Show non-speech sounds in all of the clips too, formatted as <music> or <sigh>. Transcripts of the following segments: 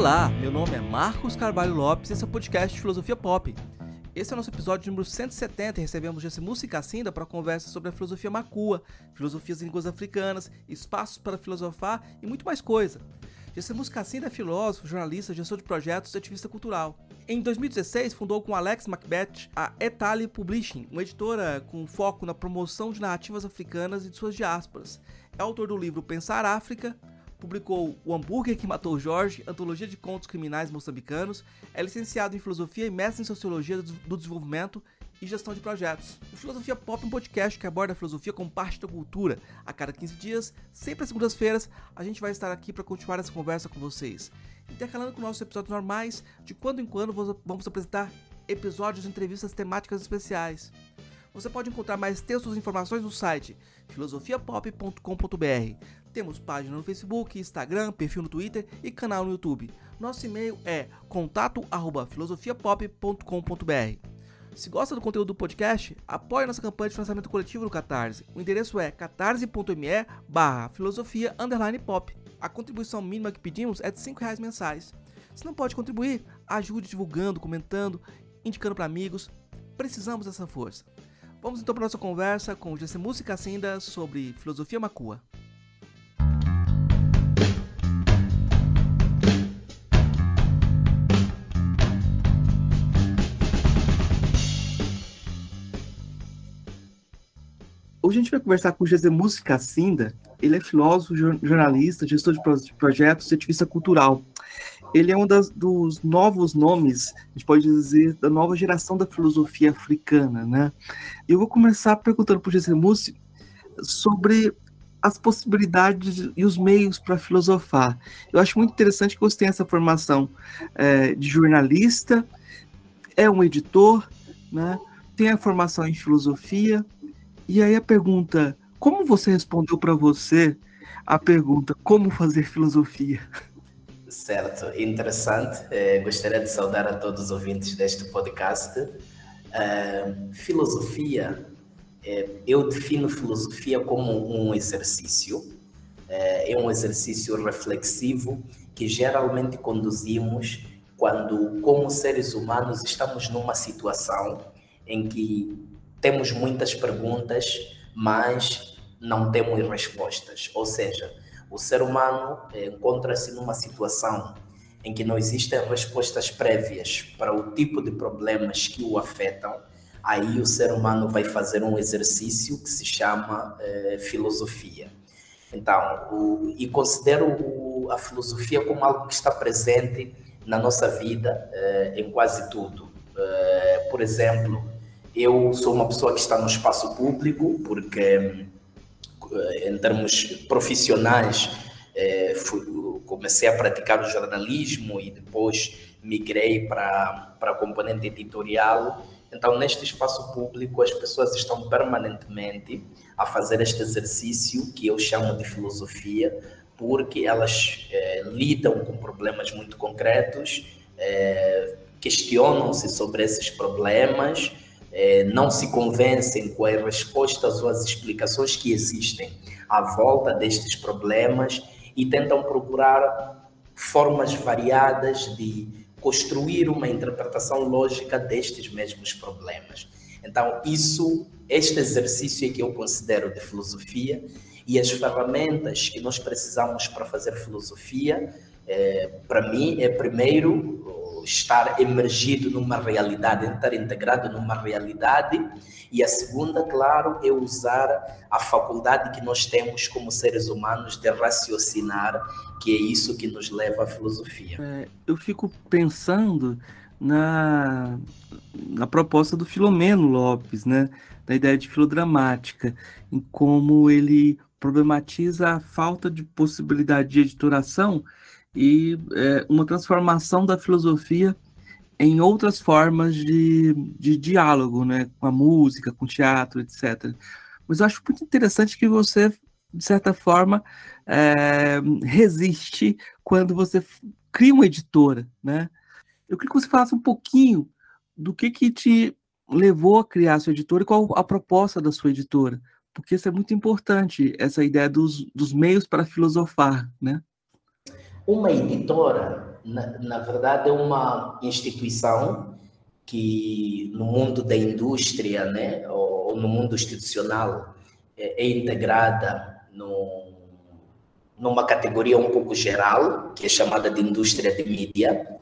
Olá, meu nome é Marcos Carvalho Lopes e esse é o podcast Filosofia Pop. Esse é o nosso episódio número 170 e recebemos Jesse Cacinda para conversa sobre a filosofia macua, filosofias em línguas africanas, espaços para filosofar e muito mais coisa. Jesse Cacinda é filósofo, jornalista, gestor de projetos e ativista cultural. Em 2016, fundou com Alex Macbeth a Etali Publishing, uma editora com foco na promoção de narrativas africanas e de suas diásporas. É autor do livro Pensar África, publicou O Hambúrguer que Matou Jorge, antologia de contos criminais moçambicanos, é licenciado em filosofia e mestre em sociologia do desenvolvimento e gestão de projetos. O Filosofia Pop é um podcast que aborda a filosofia como parte da cultura. A cada 15 dias, sempre às segundas-feiras, a gente vai estar aqui para continuar essa conversa com vocês. Intercalando com nossos episódios normais, de quando em quando vamos apresentar episódios de entrevistas temáticas especiais. Você pode encontrar mais textos e informações no site filosofiapop.com.br. Temos página no Facebook, Instagram, perfil no Twitter e canal no YouTube. Nosso e-mail é contato@filosofiapop.com.br. Se gosta do conteúdo do podcast, apoie nossa campanha de financiamento coletivo no Catarse. O endereço é catarse.me barra filosofia pop. A contribuição mínima que pedimos é de R$ reais mensais. Se não pode contribuir, ajude divulgando, comentando, indicando para amigos. Precisamos dessa força. Vamos então para nossa conversa com Jesse Música Cinda sobre filosofia macua. Hoje a gente vai conversar com Música Cinda. Ele é filósofo, jornalista, gestor de projetos e ativista cultural ele é um das, dos novos nomes, a gente pode dizer, da nova geração da filosofia africana, né? Eu vou começar perguntando para o Gessemussi sobre as possibilidades e os meios para filosofar. Eu acho muito interessante que você tenha essa formação é, de jornalista, é um editor, né? tem a formação em filosofia, e aí a pergunta, como você respondeu para você a pergunta, como fazer filosofia? Certo, interessante. Eh, gostaria de saudar a todos os ouvintes deste podcast. Uh, filosofia, eh, eu defino filosofia como um exercício. é um exercício reflexivo que geralmente conduzimos quando, como seres humanos, estamos numa situação em que temos muitas perguntas, mas não temos respostas. Ou seja, o ser humano eh, encontra-se numa situação em que não existem respostas prévias para o tipo de problemas que o afetam, aí o ser humano vai fazer um exercício que se chama eh, filosofia. Então, o, e considero o, a filosofia como algo que está presente na nossa vida eh, em quase tudo. Eh, por exemplo, eu sou uma pessoa que está no espaço público, porque eh, em termos profissionais, é, fui, comecei a praticar o jornalismo e depois migrei para a componente editorial. Então, neste espaço público, as pessoas estão permanentemente a fazer este exercício que eu chamo de filosofia, porque elas é, lidam com problemas muito concretos, é, questionam-se sobre esses problemas é, não se convencem com as respostas ou as explicações que existem à volta destes problemas e tentam procurar formas variadas de construir uma interpretação lógica destes mesmos problemas. Então, isso, este exercício é que eu considero de filosofia e as ferramentas que nós precisamos para fazer filosofia, é, para mim, é primeiro estar emergido numa realidade, estar integrado numa realidade. E a segunda, claro, é usar a faculdade que nós temos como seres humanos de raciocinar, que é isso que nos leva à filosofia. É, eu fico pensando na, na proposta do Filomeno Lopes, né? da ideia de filodramática, em como ele problematiza a falta de possibilidade de editoração e é, uma transformação da filosofia em outras formas de, de diálogo, né, com a música, com o teatro, etc. Mas eu acho muito interessante que você, de certa forma, é, resiste quando você cria uma editora, né? Eu queria que você falasse um pouquinho do que que te levou a criar a sua editora e qual a proposta da sua editora, porque isso é muito importante, essa ideia dos, dos meios para filosofar, né? Uma editora na, na verdade, é uma instituição que no mundo da indústria, né, ou, ou no mundo institucional, é, é integrada no, numa categoria um pouco geral, que é chamada de indústria de mídia,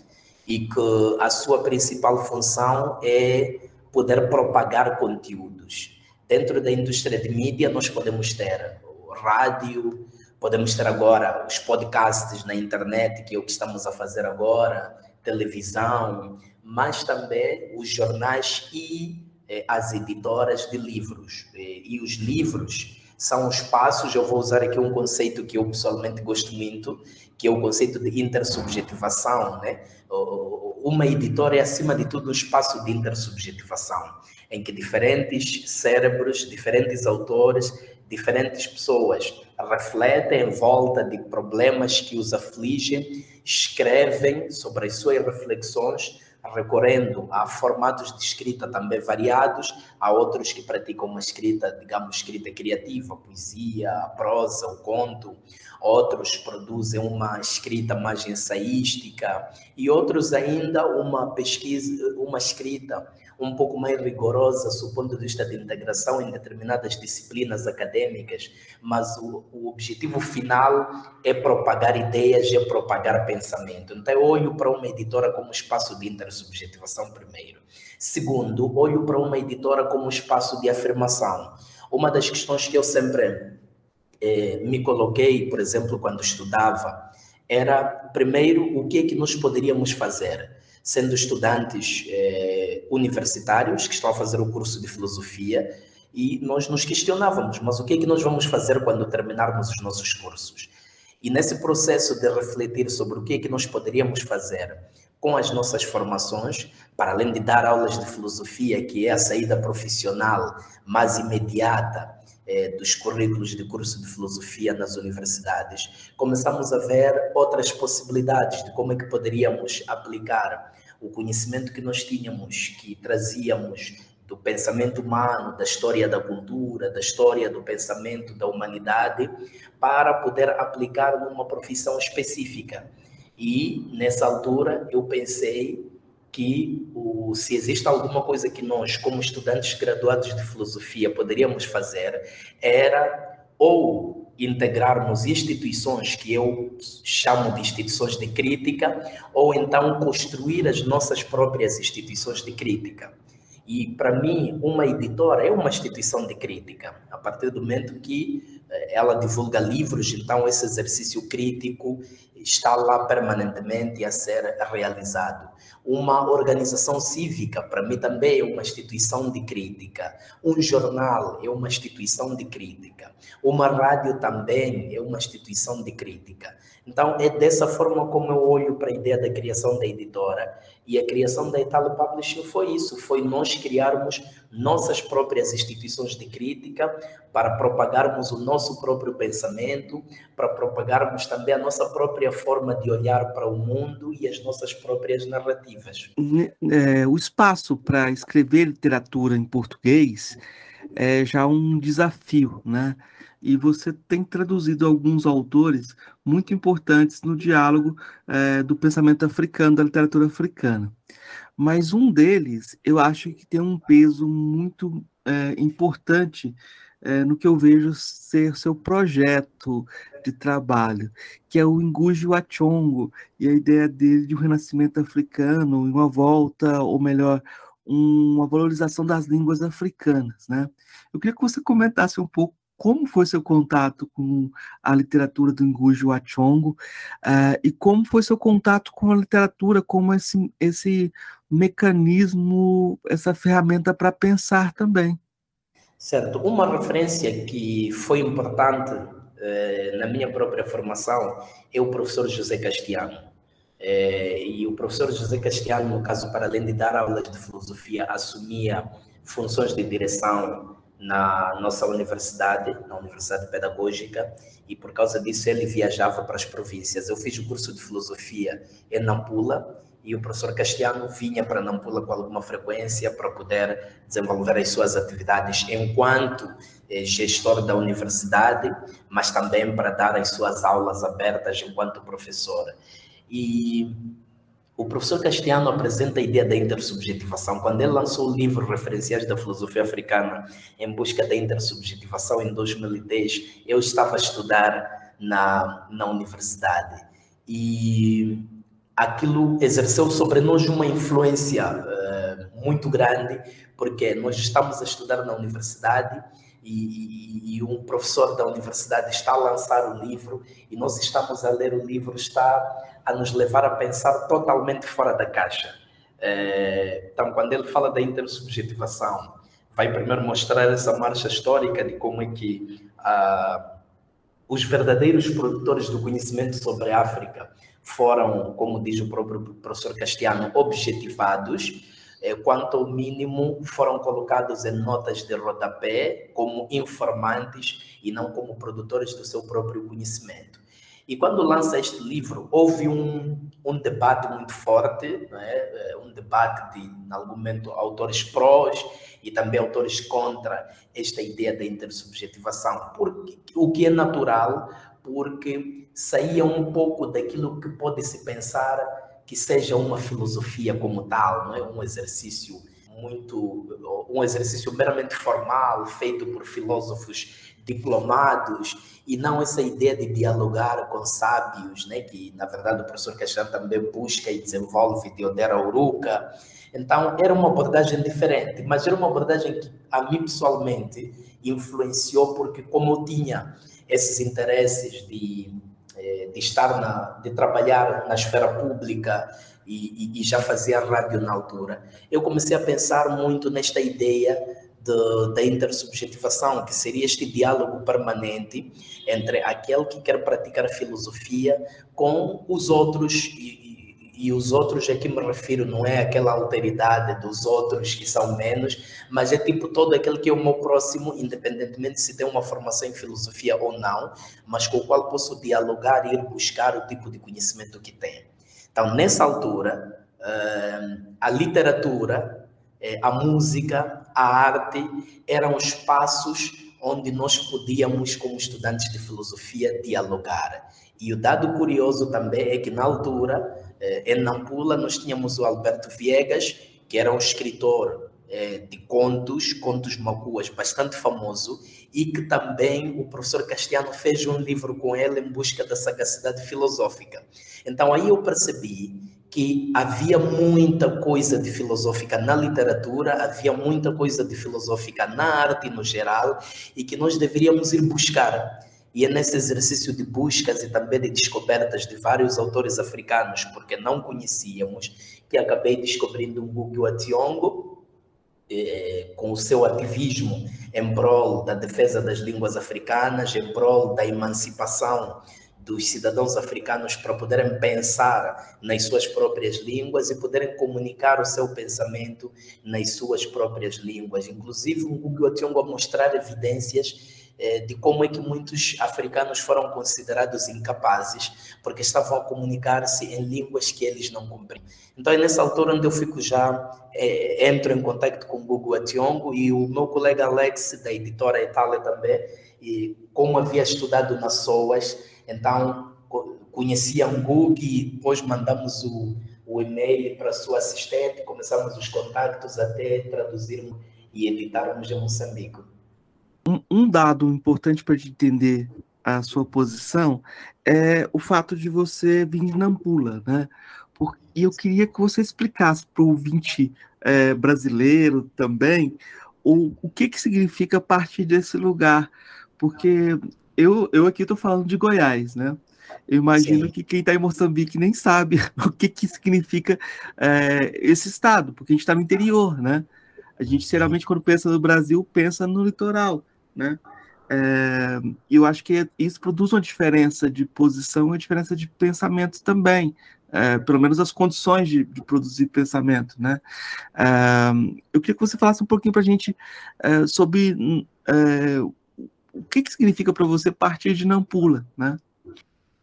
e que a sua principal função é poder propagar conteúdos. Dentro da indústria de mídia, nós podemos ter rádio, podemos ter agora os podcasts na internet, que é o que estamos a fazer agora, televisão, mas também os jornais e eh, as editoras de livros. E, e os livros são os passos, eu vou usar aqui um conceito que eu pessoalmente gosto muito, que é o conceito de intersubjetivação, né? Uma editora é, acima de tudo, um espaço de intersubjetivação, em que diferentes cérebros, diferentes autores, diferentes pessoas refletem em volta de problemas que os afligem, escrevem sobre as suas reflexões, recorrendo a formatos de escrita também variados, há outros que praticam uma escrita, digamos, escrita criativa, poesia, prosa, o conto, outros produzem uma escrita mais ensaística. E outros ainda uma pesquisa, uma escrita um pouco mais rigorosa do ponto de vista de integração em determinadas disciplinas acadêmicas, mas o, o objetivo final é propagar ideias, é propagar pensamento. Então eu olho para uma editora como espaço de intersubjetivação primeiro. Segundo, olho para uma editora como espaço de afirmação. Uma das questões que eu sempre eh, me coloquei, por exemplo, quando estudava, era, primeiro, o que é que nós poderíamos fazer, sendo estudantes eh, universitários que estão a fazer o curso de filosofia, e nós nos questionávamos, mas o que é que nós vamos fazer quando terminarmos os nossos cursos? E nesse processo de refletir sobre o que é que nós poderíamos fazer com as nossas formações, para além de dar aulas de filosofia, que é a saída profissional mais imediata é, dos currículos de curso de filosofia nas universidades, começamos a ver outras possibilidades de como é que poderíamos aplicar o conhecimento que nós tínhamos, que trazíamos do pensamento humano, da história da cultura, da história do pensamento da humanidade, para poder aplicar numa profissão específica. E nessa altura eu pensei que o, se existe alguma coisa que nós, como estudantes graduados de filosofia, poderíamos fazer, era ou integrarmos instituições que eu chamo de instituições de crítica, ou então construir as nossas próprias instituições de crítica. E, para mim, uma editora é uma instituição de crítica, a partir do momento que eh, ela divulga livros, então esse exercício crítico está lá permanentemente a ser realizado. Uma organização cívica, para mim, também é uma instituição de crítica. Um jornal é uma instituição de crítica. Uma rádio também é uma instituição de crítica. Então, é dessa forma como eu olho para a ideia da criação da editora. E a criação da Italo Publishing foi isso, foi nós criarmos nossas próprias instituições de crítica para propagarmos o nosso próprio pensamento, para propagarmos também a nossa própria forma de olhar para o mundo e as nossas próprias narrativas. É, o espaço para escrever literatura em português é já um desafio, né? e você tem traduzido alguns autores muito importantes no diálogo é, do pensamento africano, da literatura africana. Mas um deles, eu acho que tem um peso muito é, importante é, no que eu vejo ser seu projeto de trabalho, que é o Ngugi Wachongo, e a ideia dele de um renascimento africano, uma volta, ou melhor, uma valorização das línguas africanas. Né? Eu queria que você comentasse um pouco como foi seu contato com a literatura do Ngugi Wachongo uh, e como foi seu contato com a literatura como esse, esse mecanismo, essa ferramenta para pensar também. Certo. Uma referência que foi importante na minha própria formação é o professor José Castiano. Uh, e o professor José Castiano, no caso, para além de dar aulas de filosofia, assumia funções de direção na nossa universidade, na Universidade Pedagógica, e por causa disso ele viajava para as províncias. Eu fiz o curso de filosofia em Nampula e o professor Castiano vinha para Nampula com alguma frequência para poder desenvolver as suas atividades enquanto eh, gestor da universidade, mas também para dar as suas aulas abertas enquanto professor. E o professor Castiano apresenta a ideia da intersubjetivação. Quando ele lançou o livro Referenciais da Filosofia Africana em busca da intersubjetivação em 2010, eu estava a estudar na, na universidade. E aquilo exerceu sobre nós uma influência uh, muito grande, porque nós estamos a estudar na universidade e, e, um professor da universidade está a lançar o livro e nós estamos a ler o livro, está a nos levar a pensar totalmente fora da caixa. É, então, quando ele fala da intersubjetivação, vai primeiro mostrar essa marcha histórica de como é que ah, os verdadeiros produtores do conhecimento sobre a África foram, como diz o próprio professor Castiano, objetivados quanto ao mínimo, foram colocados em notas de rodapé como informantes e não como produtores do seu próprio conhecimento. E quando lança este livro, houve um, um debate muito forte, é? um debate de, em algum momento, autores prós e também autores contra esta ideia da intersubjetivação, porque, o que é natural, porque saía um pouco daquilo que pode se pensar que seja uma filosofia como tal, não é um exercício muito um exercício meramente formal feito por filósofos diplomados e não essa ideia de dialogar com sábios, né, que na verdade o professor Caixão também busca e desenvolve de Odera Uruca. Então era uma abordagem diferente, mas era uma abordagem que a mim pessoalmente influenciou porque como eu tinha esses interesses de de estar na, de trabalhar na esfera pública e, e, e, já fazia rádio na altura, eu comecei a pensar muito nesta ideia de, da intersubjetivação, que seria este diálogo permanente entre aquele que quer praticar filosofia com os outros e, e os outros a que me refiro não é aquela alteridade dos outros que são menos, mas é tipo todo aquele que é o meu próximo, independentemente se tem uma formação em filosofia ou não, mas com o qual posso dialogar e ir buscar o tipo de conhecimento que tem. Então, nessa altura, eh, a literatura, eh, a música, a arte eram espaços onde nós podíamos, como estudantes de filosofia, dialogar. E o dado curioso também é que, na altura, em Nampula, nós tínhamos o Alberto Viegas, que era um escritor eh, de contos, contos macuas, bastante famoso, e que também o professor Castiano fez um livro com ele em busca da sagacidade filosófica. Então aí eu percebi que havia muita coisa de filosófica na literatura, havia muita coisa de filosófica na arte no geral, e que nós deveríamos ir buscar. E é nesse exercício de buscas e também de descobertas de vários autores africanos, porque não conhecíamos, que acabei descobrindo Gugu Ationgo, eh, com o seu ativismo em prol da defesa das línguas africanas, em prol da emancipação dos cidadãos africanos para poderem pensar nas suas próprias línguas e poderem comunicar o seu pensamento nas suas próprias línguas. Inclusive, o Gugu Ationgo a mostrar evidências é, de como é que muitos africanos foram considerados incapazes porque estavam a comunicar-se em línguas que eles não compreendiam. Então é nessa altura onde eu fico já, é, entro em contato com o Ationgo e o meu colega Alex, da editora Itália também, e como havia estudado na SOAS, então conhecia o Gugu e depois mandamos o, o e-mail para a sua assistente, começamos os contactos até traduzirmos e editarmos em Moçambique um, um dado importante para entender a sua posição é o fato de você vir de Nampula, né? E eu queria que você explicasse para o ouvinte é, brasileiro também o, o que, que significa partir desse lugar, porque eu, eu aqui estou falando de Goiás, né? Eu imagino Sim. que quem está em Moçambique nem sabe <laughs> o que, que significa é, esse estado, porque a gente está no interior, né? A gente geralmente, quando pensa no Brasil, pensa no litoral né? É, eu acho que isso produz uma diferença de posição, uma diferença de pensamento também, é, pelo menos as condições de, de produzir pensamento, né? É, eu queria que você falasse um pouquinho para a gente é, sobre é, o que, que significa para você partir de Nampula, né?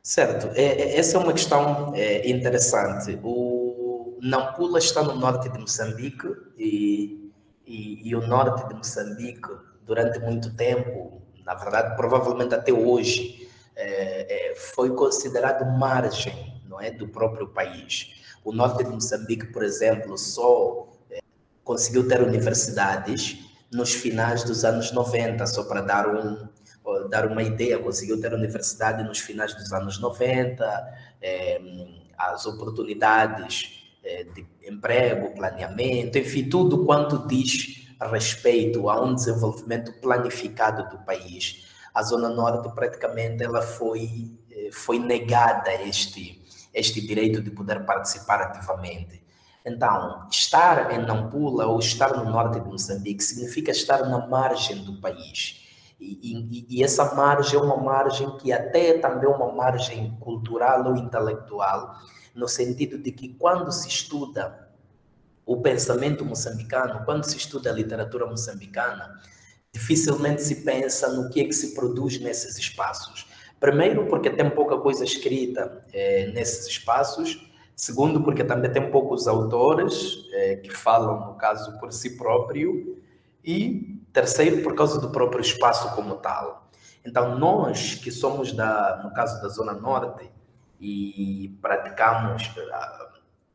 Certo, é, essa é uma questão interessante. O Nampula está no norte de Moçambique e, e, e o norte de Moçambique durante muito tempo, na verdade, provavelmente até hoje, é, é, foi considerado margem não é, do próprio país. O norte de Moçambique, por exemplo, só é, conseguiu ter universidades nos finais dos anos 90, só para dar um, dar uma ideia, conseguiu ter universidade nos finais dos anos 90, é, as oportunidades é, de emprego, planeamento, enfim, tudo quanto diz respeito a um desenvolvimento planificado do país. A Zona Norte praticamente ela foi, é, foi negada este, este direito de poder participar ativamente. Então, estar em Nampula ou estar no norte de Moçambique significa estar na margem do país. E, e, e, essa margem é uma margem que até é também uma margem cultural ou intelectual, no sentido de que quando se estuda o pensamento moçambicano, quando se estuda a literatura moçambicana, dificilmente se pensa no que é que se produz nesses espaços. Primeiro, porque tem pouca coisa escrita é, nesses espaços, Segundo, porque também tem poucos autores é, que falam, no caso, por si próprio. E terceiro, por causa do próprio espaço como tal. Então, nós que somos, da, no caso da Zona Norte, e praticamos,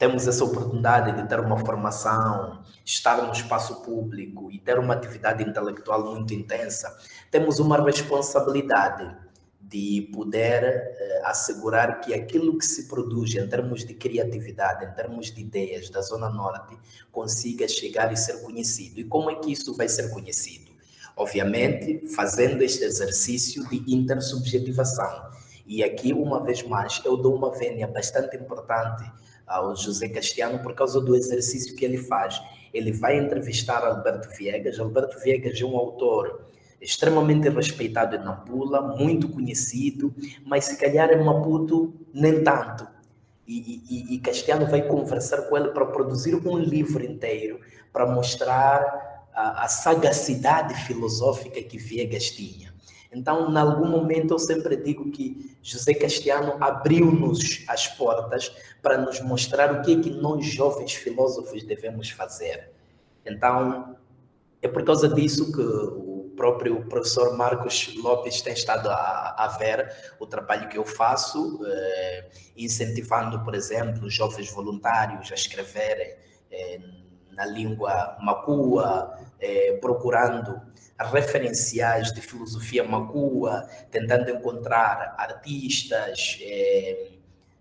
temos essa oportunidade de ter uma formação, estar no espaço público e ter uma atividade intelectual muito intensa, temos uma responsabilidade de poder eh, assegurar que aquilo que se produz em termos de criatividade, em termos de ideias da Zona Norte, consiga chegar e ser conhecido. E como é que isso vai ser conhecido? Obviamente, fazendo este exercício de intersubjetivação. E aqui, uma vez mais, eu dou uma vênia bastante importante ao José Castiano por causa do exercício que ele faz. Ele vai entrevistar Alberto Viegas. Alberto Viegas é um autor extremamente respeitado em Nampula, muito conhecido, mas se calhar em Maputo nem tanto. E, e, e Castiano vai conversar com ele para produzir um livro inteiro, para mostrar a, a sagacidade filosófica que Viegas tinha. Então, em algum momento, eu sempre digo que José Castiano abriu-nos as portas para nos mostrar o que é que nós, jovens filósofos, devemos fazer. Então, é por causa disso que próprio professor Marcos Lopes tem estado a, a ver o trabalho que eu faço, eh, incentivando, por exemplo, jovens voluntários a escreverem eh, na língua macua, eh, procurando referenciais de filosofia macua, tentando encontrar artistas, eh,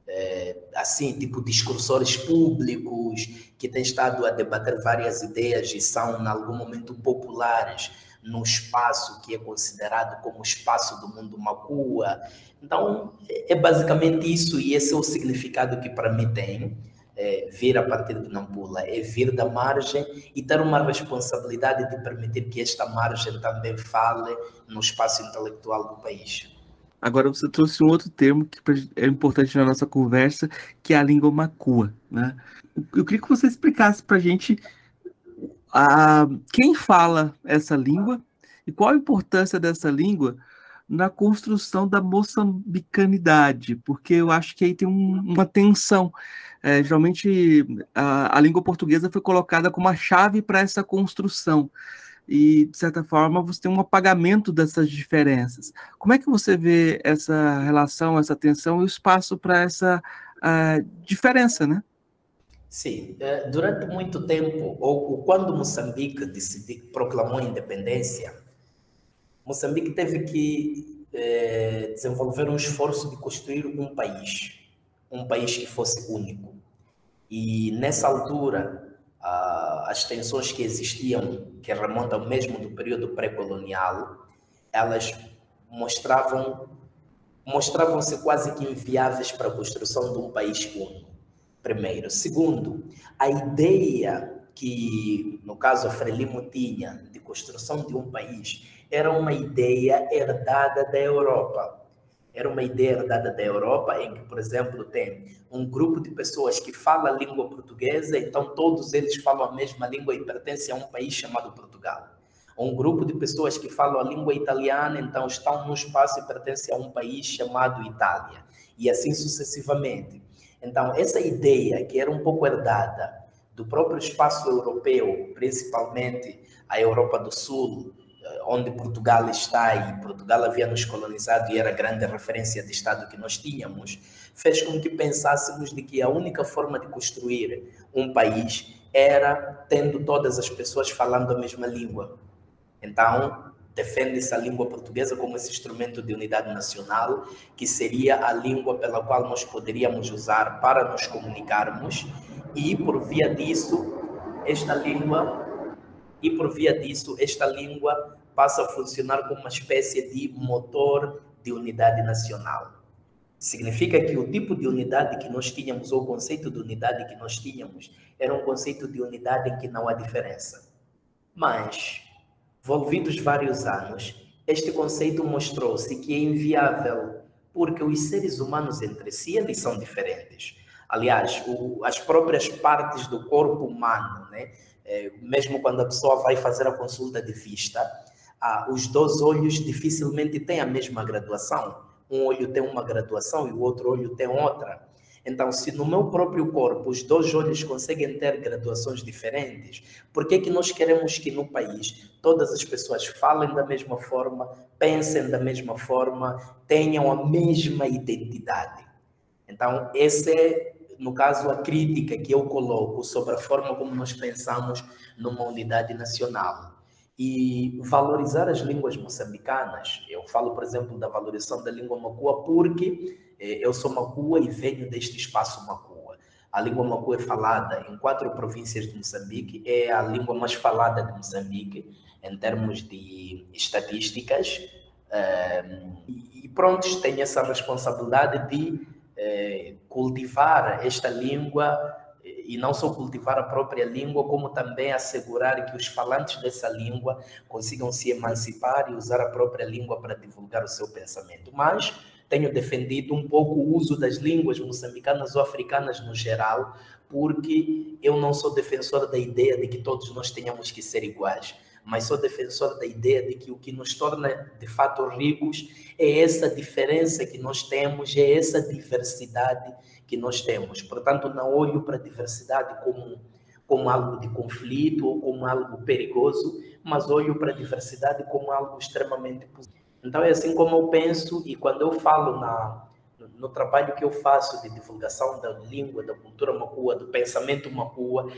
eh, assim, tipo discursores públicos que têm estado a debater várias ideias e são, em algum momento, populares no espaço que é considerado como espaço do mundo Macua. Então, é basicamente isso, e esse é o significado que para mim tem. É, vir a partir de Nampula, é vir da margem e ter uma responsabilidade de permitir que esta margem também fale no espaço intelectual do país. Agora você trouxe um outro termo que é importante na nossa conversa, que é a língua macua. Né? Eu queria que você explicasse para a gente a, quem fala essa língua e qual a importância dessa língua na construção da moçambicanidade, porque eu acho que aí tem um, uma tensão. É, geralmente a, a, língua portuguesa foi colocada como a chave para essa construção e de certa forma você tem um apagamento dessas diferenças. Como é que você vê essa relação, essa tensão e o espaço para essa uh, diferença, né? Sim, eh, durante muito tempo, ou quando Moçambique proclamou a independência, Moçambique teve que eh, desenvolver um esforço de construir um país, um país que fosse único. E nessa altura, as tensões que existiam, que remontam mesmo do período pré-colonial, elas mostravam mostravam-se quase que inviáveis para a construção de um país único primeiro. Segundo, a ideia que, no caso, Frelimo tinha de construção de um país era uma ideia herdada da Europa. Era uma ideia herdada da Europa, em que, por exemplo, tem um grupo de pessoas que fala a língua portuguesa, então todos eles falam a mesma língua e pertencem a um país chamado Portugal. Um grupo de pessoas que falam a língua italiana, então estão num espaço e pertencem a um país chamado Itália. E assim sucessivamente. Então, essa ideia que era um pouco herdada do próprio espaço europeu, principalmente a Europa do Sul, onde Portugal está e Portugal havia nos colonizado e era a grande referência de Estado que nós tínhamos, fez com que pensássemos de que a única forma de construir um país era tendo todas as pessoas falando a mesma língua. Então, defende-se a língua portuguesa como esse instrumento de unidade nacional, que seria a língua pela qual nós poderíamos usar para nos comunicarmos, e por via disso, esta língua e por via disso, esta língua passa a funcionar como uma espécie de motor de unidade nacional. Significa que o tipo de unidade que nós tínhamos, ou o conceito de unidade que nós tínhamos, era um conceito de unidade em que não há diferença. Mas, envolvidos vários anos, este conceito mostrou-se que é inviável, porque os seres humanos entre si eles são diferentes. Aliás, o, as próprias partes do corpo humano, né? É, mesmo quando a pessoa vai fazer a consulta de vista, ah, os dois olhos dificilmente têm a mesma graduação. Um olho tem uma graduação e o outro olho tem outra. Então, se no meu próprio corpo os dois olhos conseguem ter graduações diferentes, por que, que nós queremos que no país todas as pessoas falem da mesma forma, pensem da mesma forma, tenham a mesma identidade? Então, esse é no caso, a crítica que eu coloco sobre a forma como nós pensamos numa unidade nacional. E valorizar as línguas moçambicanas. Eu falo, por exemplo, da valorização da língua macua porque eh, eu sou macua e venho deste espaço macua. A língua macua é falada em quatro províncias de Moçambique, é a língua mais falada de Moçambique em termos de estatísticas. Eh, e pronto, tem essa responsabilidade de é, cultivar esta língua e não só cultivar a própria língua, como também assegurar que os falantes dessa língua consigam se emancipar e usar a própria língua para divulgar o seu pensamento. Mas tenho defendido um pouco o uso das línguas moçambicanas ou africanas no geral, porque eu não sou defensor da ideia de que todos nós tenhamos que ser iguais mas sou defensor da ideia de que o que nos torna de fato ricos é essa diferença que nós temos, é essa diversidade que nós temos. Portanto, não olho para a diversidade como, como algo de conflito ou como algo perigoso, mas olho para a diversidade como algo extremamente positivo. Então, é assim como eu penso, e quando eu falo na, no trabalho que eu faço de divulgação da língua, da cultura macua, do pensamento macua,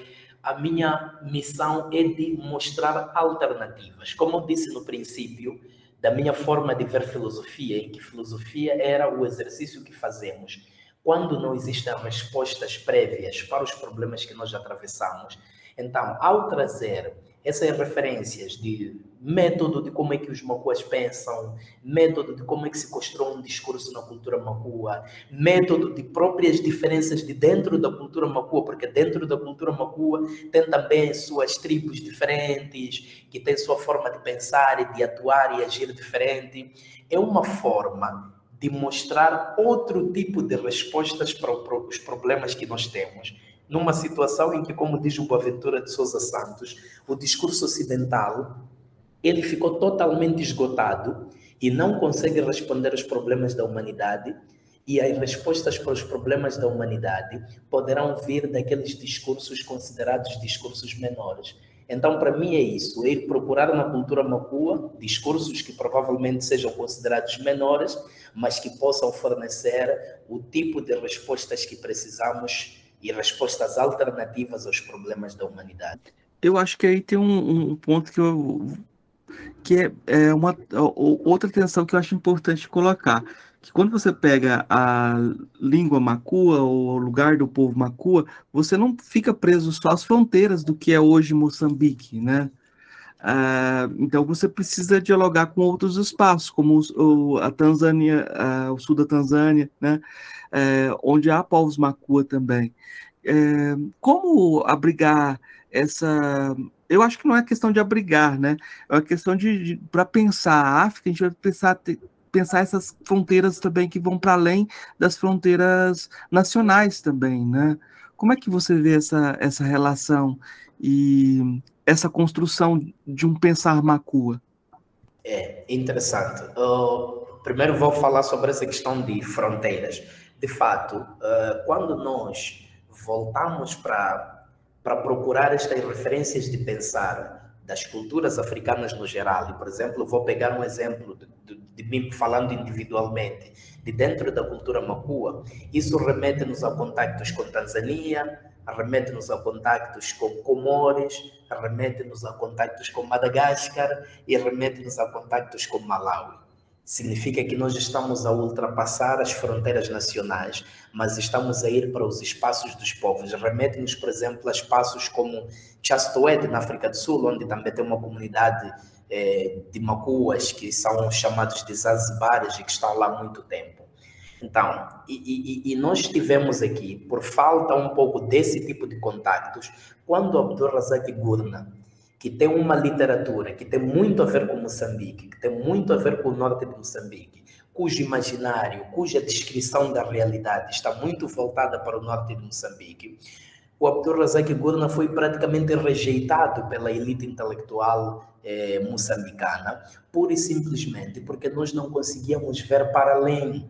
a minha missão é de mostrar alternativas. Como eu disse no princípio, da minha forma de ver filosofia, em que filosofia era o exercício que fazemos quando não existem respostas prévias para os problemas que nós atravessamos. Então, ao trazer essas referências de método de como é que os macuas pensam, método de como é que se constrói um discurso na cultura macua, método de próprias diferenças de dentro da cultura macua, porque dentro da cultura macua tem também suas tribos diferentes, que tem sua forma de pensar e de atuar e agir diferente. É uma forma de mostrar outro tipo de respostas para os problemas que nós temos numa situação em que, como diz o Boaventura de Souza Santos, o discurso ocidental ele ficou totalmente esgotado e não consegue responder aos problemas da humanidade e as respostas para os problemas da humanidade poderão vir daqueles discursos considerados discursos menores. Então, para mim, é isso: é ir procurar na cultura macua discursos que provavelmente sejam considerados menores, mas que possam fornecer o tipo de respostas que precisamos e respostas alternativas aos problemas da humanidade. Eu acho que aí tem um, um ponto que eu que é, é uma outra tensão que eu acho importante colocar que quando você pega a língua macua ou o lugar do povo macua, você não fica preso só às fronteiras do que é hoje Moçambique, né? Ah, então você precisa dialogar com outros espaços, como o, a Tanzânia, ah, o sul da Tanzânia, né? É, onde há povos macua também. É, como abrigar essa. Eu acho que não é questão de abrigar, né? É uma questão de, de para pensar a África, a gente vai pensar, pensar essas fronteiras também que vão para além das fronteiras nacionais também, né? Como é que você vê essa, essa relação e essa construção de um pensar macua? É interessante. Uh, primeiro vou falar sobre essa questão de fronteiras. De fato, uh, quando nós voltamos para procurar estas referências de pensar das culturas africanas no geral, e por exemplo, vou pegar um exemplo de, de, de mim falando individualmente, de dentro da cultura macua, isso remete-nos a contactos com Tanzânia, remete-nos a contactos com Comores, remete-nos a contactos com Madagascar e remete-nos a contactos com Malawi. Significa que nós estamos a ultrapassar as fronteiras nacionais, mas estamos a ir para os espaços dos povos. Remete-nos, por exemplo, a espaços como Chastoed, na África do Sul, onde também tem uma comunidade eh, de macuas que são chamados de Zanzibares e que estão lá há muito tempo. Então, e, e, e, nós tivemos aqui, por falta um pouco desse tipo de contactos, quando Abdul Razak Gurna, que tem uma literatura que tem muito a ver com Moçambique, que tem muito a ver com o norte de Moçambique, cujo imaginário, cuja descrição da realidade está muito voltada para o norte de Moçambique, o Abdul Razak Gurna foi praticamente rejeitado pela elite intelectual eh, moçambicana, pura e simplesmente porque nós não conseguíamos ver para além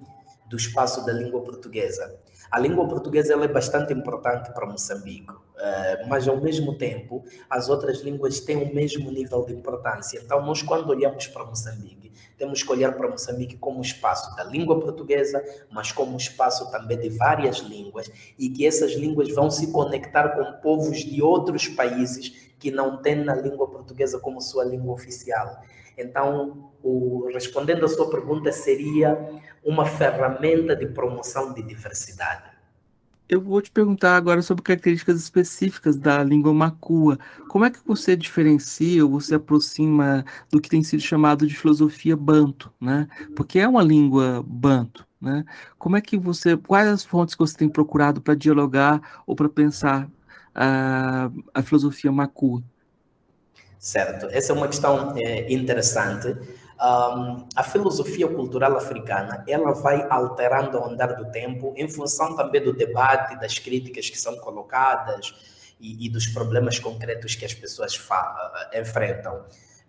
do espaço da língua portuguesa. A língua portuguesa é bastante importante para Moçambique, uh, mas ao mesmo tempo as outras línguas têm o mesmo nível de importância. Então, nós, quando olhamos para Moçambique, temos que olhar para Moçambique como espaço da língua portuguesa, mas como espaço também de várias línguas e que essas línguas vão se conectar com povos de outros países que não têm a língua portuguesa como sua língua oficial. Então, o, respondendo à sua pergunta, seria uma ferramenta de promoção de diversidade. Eu vou te perguntar agora sobre características específicas da língua macua. Como é que você diferencia ou você aproxima do que tem sido chamado de filosofia banto, né? Porque é uma língua banto, né? Como é que você, quais as fontes que você tem procurado para dialogar ou para pensar a, a filosofia macua? Certo, essa é uma questão é, interessante. Um, a filosofia cultural africana ela vai alterando ao andar do tempo em função também do debate, das críticas que são colocadas e, e dos problemas concretos que as pessoas enfrentam.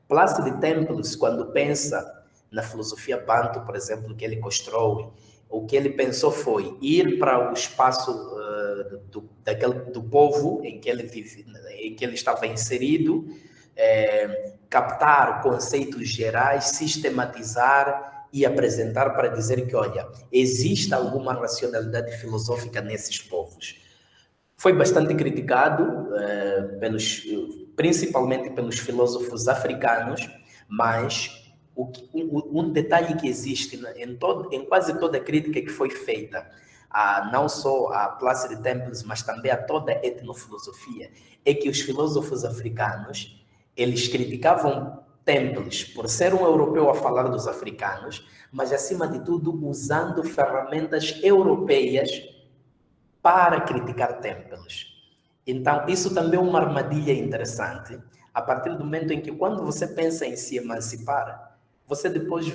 Plácido Temples, quando pensa na filosofia Banto, por exemplo, que ele constrói, o que ele pensou foi ir para o espaço uh, do, daquele, do povo em que ele vive, em que ele estava inserido, é, captar conceitos gerais, sistematizar e apresentar para dizer que, olha, existe alguma racionalidade filosófica nesses povos. Foi bastante criticado, é, pelos, principalmente pelos filósofos africanos, mas o, um, um detalhe que existe em, todo, em quase toda a crítica que foi feita a, não só a Place de Temples, mas também a toda a etnofilosofia, é que os filósofos africanos eles criticavam Temples por ser um europeu a falar dos africanos, mas acima de tudo usando ferramentas europeias para criticar Temples. Então, isso também é uma armadilha interessante, a partir do momento em que, quando você pensa em se emancipar, você depois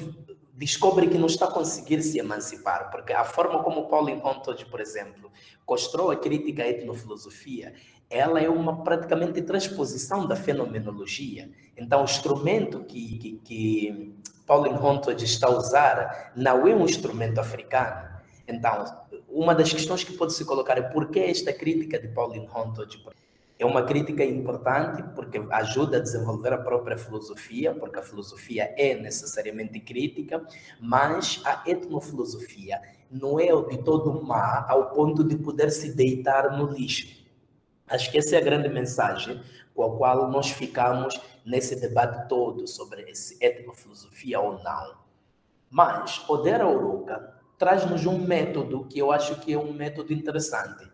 descobre que não está a conseguir se emancipar, porque a forma como Pauline Hontold, por exemplo, constrói a crítica à etnofilosofia ela é uma praticamente transposição da fenomenologia. Então, o instrumento que, que, que Pauline Hontold está a usar não é um instrumento africano. Então, uma das questões que pode se colocar é por que esta crítica de Pauline Hontold? É uma crítica importante porque ajuda a desenvolver a própria filosofia, porque a filosofia é necessariamente crítica, mas a etnofilosofia não é de todo má ao ponto de poder se deitar no lixo. Acho que essa é a grande mensagem com a qual nós ficamos nesse debate todo sobre esse etnofilosofia ou não. Mas Odera Uruka traz-nos um método que eu acho que é um método interessante.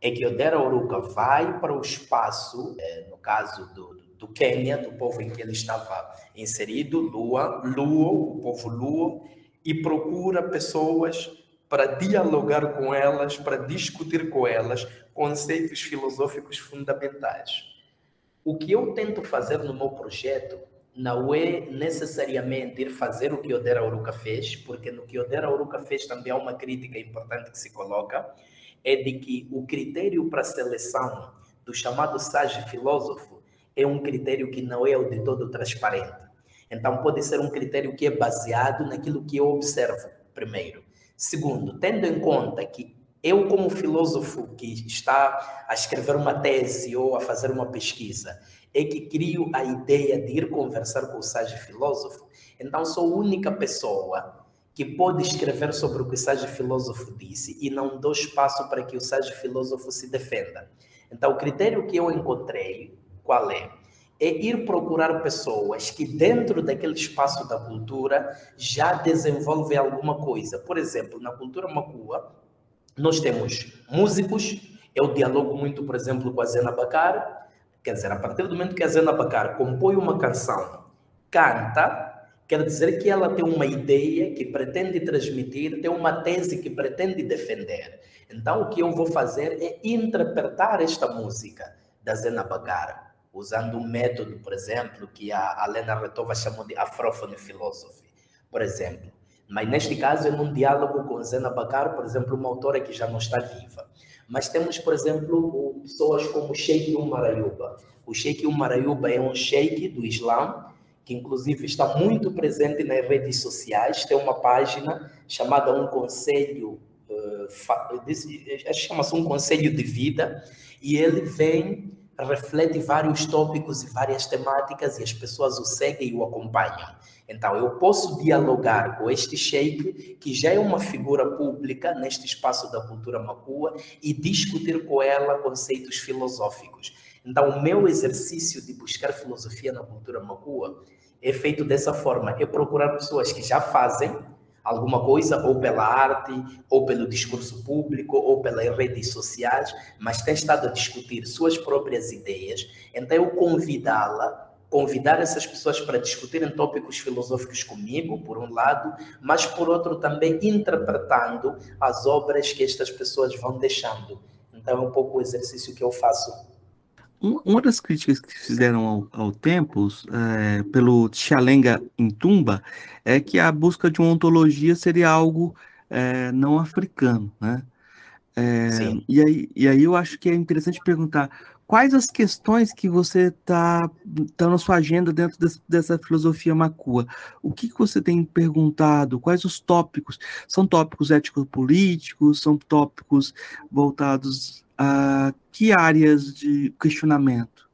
É que Odera Uruka vai para o espaço, é, no caso do, do Quênia, do povo em que ele estava inserido, Lua, Luo, o povo Luo, e procura pessoas para dialogar com elas, para discutir com elas conceitos filosóficos fundamentais. O que eu tento fazer no meu projeto não é necessariamente ir fazer o que Odera Uruka fez, porque no que Odera Uruka fez também há uma crítica importante que se coloca, é de que o critério para seleção do chamado sage filósofo é um critério que não é o de todo transparente. Então pode ser um critério que é baseado naquilo que eu observo, primeiro. Segundo, tendo em conta que eu, como filósofo que está a escrever uma tese ou a fazer uma pesquisa, é que crio a ideia de ir conversar com o Sage filósofo. Então, sou a única pessoa que pode escrever sobre o que o Sage filósofo disse e não dou espaço para que o Sage filósofo se defenda. Então, o critério que eu encontrei, qual é? É ir procurar pessoas que dentro daquele espaço da cultura já desenvolvem alguma coisa. Por exemplo, na cultura macua, nós temos músicos, eu dialogo muito, por exemplo, com a Zena Bacar, quer dizer, a partir do momento que a Zena Bacar compõe uma canção, canta, Quer dizer que ela tem uma ideia que pretende transmitir, tem uma tese que pretende defender. Então, o que eu vou fazer é interpretar esta música da Zena Bagara, usando um método, por exemplo, que a Lena Retova chamou de afrofone philosophy, por exemplo. Mas neste caso é num diálogo com Zena Bakar, por exemplo, uma autora que já não está viva. Mas temos, por exemplo, pessoas como Sheikh Umar Ayuba. O Sheikh Umar Ayuba é um sheikh do Islã que inclusive está muito presente nas redes sociais, tem uma página chamada Um Conselho, uh, chama-se Um Conselho de Vida, e ele vem, reflete vários tópicos e várias temáticas, e as pessoas o seguem e o acompanham. Então, eu posso dialogar com este sheik, que já é uma figura pública neste espaço da cultura macua, e discutir com ela conceitos filosóficos. Então, o meu exercício de buscar filosofia na cultura macua é feito dessa forma: é procurar pessoas que já fazem alguma coisa, ou pela arte, ou pelo discurso público, ou pelas redes sociais, mas tem estado a discutir suas próprias ideias. Então, eu convidá-la convidar essas pessoas para discutirem tópicos filosóficos comigo, por um lado, mas por outro também interpretando as obras que estas pessoas vão deixando. Então é um pouco o exercício que eu faço uma das críticas que fizeram ao, ao Tempos, é, pelo Xalenga Tumba, é que a busca de uma ontologia seria algo é, não africano, né? É, e, aí, e aí eu acho que é interessante perguntar quais as questões que você está tá na sua agenda dentro desse, dessa filosofia macua? O que, que você tem perguntado? Quais os tópicos? São tópicos éticos-políticos? São tópicos voltados a que áreas de questionamento?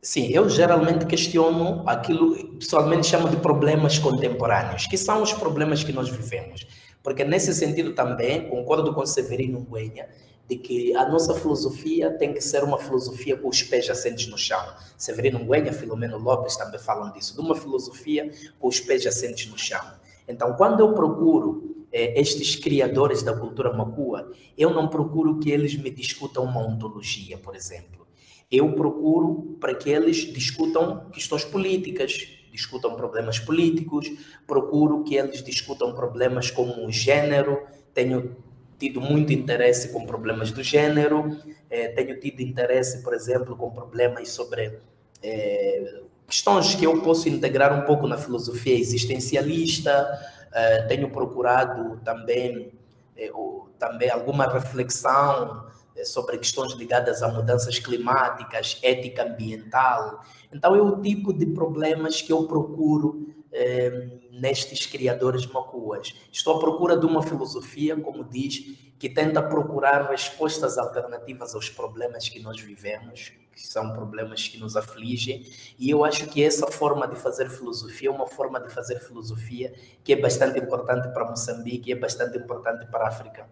Sim, eu geralmente questiono aquilo que pessoalmente chamo de problemas contemporâneos, que são os problemas que nós vivemos. Porque nesse sentido também concordo com Severino Nguenha de que a nossa filosofia tem que ser uma filosofia com os pés assentes no chão. Severino Nguenha, Filomeno Lopes também falam disso, de uma filosofia com os pés assentes no chão. Então, quando eu procuro é, estes criadores da cultura macua, eu não procuro que eles me discutam uma ontologia, por exemplo. Eu procuro para que eles discutam questões políticas, discutam problemas políticos, procuro que eles discutam problemas como o gênero, tenho tido muito interesse com problemas do gênero, é, tenho tido interesse, por exemplo, com problemas sobre é, questões que eu posso integrar um pouco na filosofia existencialista, Uh, tenho procurado também, eh, também alguma reflexão eh, sobre questões ligadas a mudanças climáticas, ética ambiental. Então, é o tipo de problemas que eu procuro eh, nestes criadores macuas. Estou à procura de uma filosofia, como diz, que tenta procurar respostas alternativas aos problemas que nós vivemos, que são problemas que nos afligem, e eu acho que essa forma de fazer filosofia é uma forma de fazer filosofia que é bastante importante para Moçambique e é bastante importante para a África.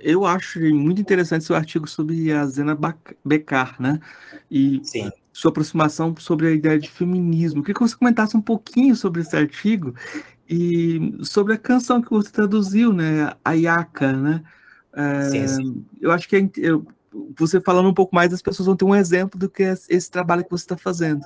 Eu acho muito interessante seu artigo sobre a Zena Becar, né? E Sim. sua aproximação sobre a ideia de feminismo. Eu queria que você comentasse um pouquinho sobre esse artigo e sobre a canção que você traduziu, né? A Yaka, né? É, sim, sim. Eu acho que é, eu, você falando um pouco mais, as pessoas vão ter um exemplo do que é esse trabalho que você está fazendo.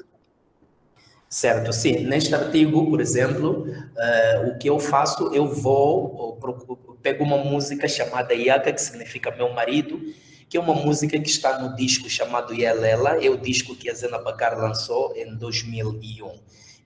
Certo, sim. Neste artigo, por exemplo, uh, o que eu faço, eu vou, eu pego uma música chamada Yaka, que significa meu marido, que é uma música que está no disco chamado Yelela, é o disco que a Zena Bacar lançou em 2001.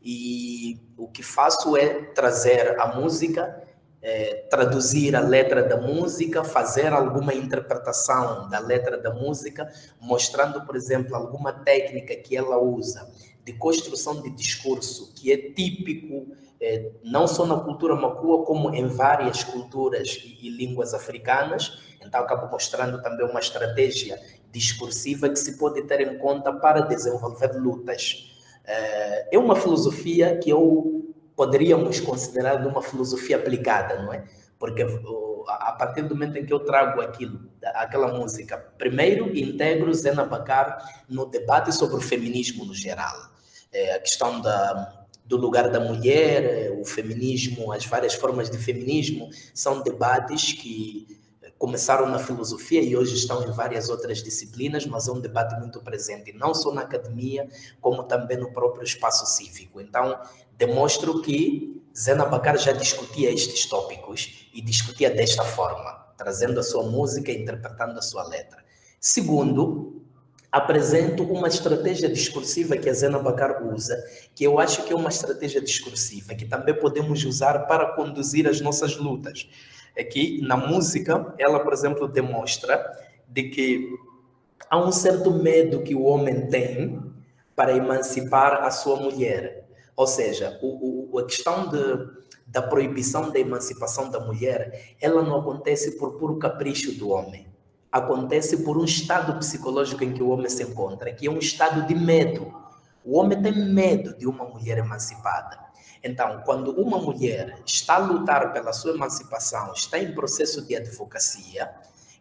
E o que faço é trazer a música é, traduzir a letra da música, fazer alguma interpretação da letra da música, mostrando, por exemplo, alguma técnica que ela usa de construção de discurso que é típico é, não só na cultura macua, como em várias culturas e, e línguas africanas. Então, acabo mostrando também uma estratégia discursiva que se pode ter em conta para desenvolver lutas. É uma filosofia que eu poderíamos considerar de uma filosofia aplicada, não é? Porque a partir do momento em que eu trago aquilo, aquela música, primeiro integro Zena Bacar no debate sobre o feminismo no geral. É, a questão da, do lugar da mulher, o feminismo, as várias formas de feminismo, são debates que começaram na filosofia e hoje estão em várias outras disciplinas, mas é um debate muito presente, não só na academia, como também no próprio espaço cívico. Então, demonstro que Zena Bacar já discutia estes tópicos e discutia desta forma, trazendo a sua música e interpretando a sua letra. Segundo, apresento uma estratégia discursiva que a Zena Bacar usa, que eu acho que é uma estratégia discursiva que também podemos usar para conduzir as nossas lutas é que na música ela, por exemplo, demonstra de que há um certo medo que o homem tem para emancipar a sua mulher. Ou seja, o, o, a questão de, da proibição da emancipação da mulher, ela não acontece por puro capricho do homem. Acontece por um estado psicológico em que o homem se encontra, que é um estado de medo. O homem tem medo de uma mulher emancipada. Então, quando uma mulher está a lutar pela sua emancipação, está em processo de advocacia,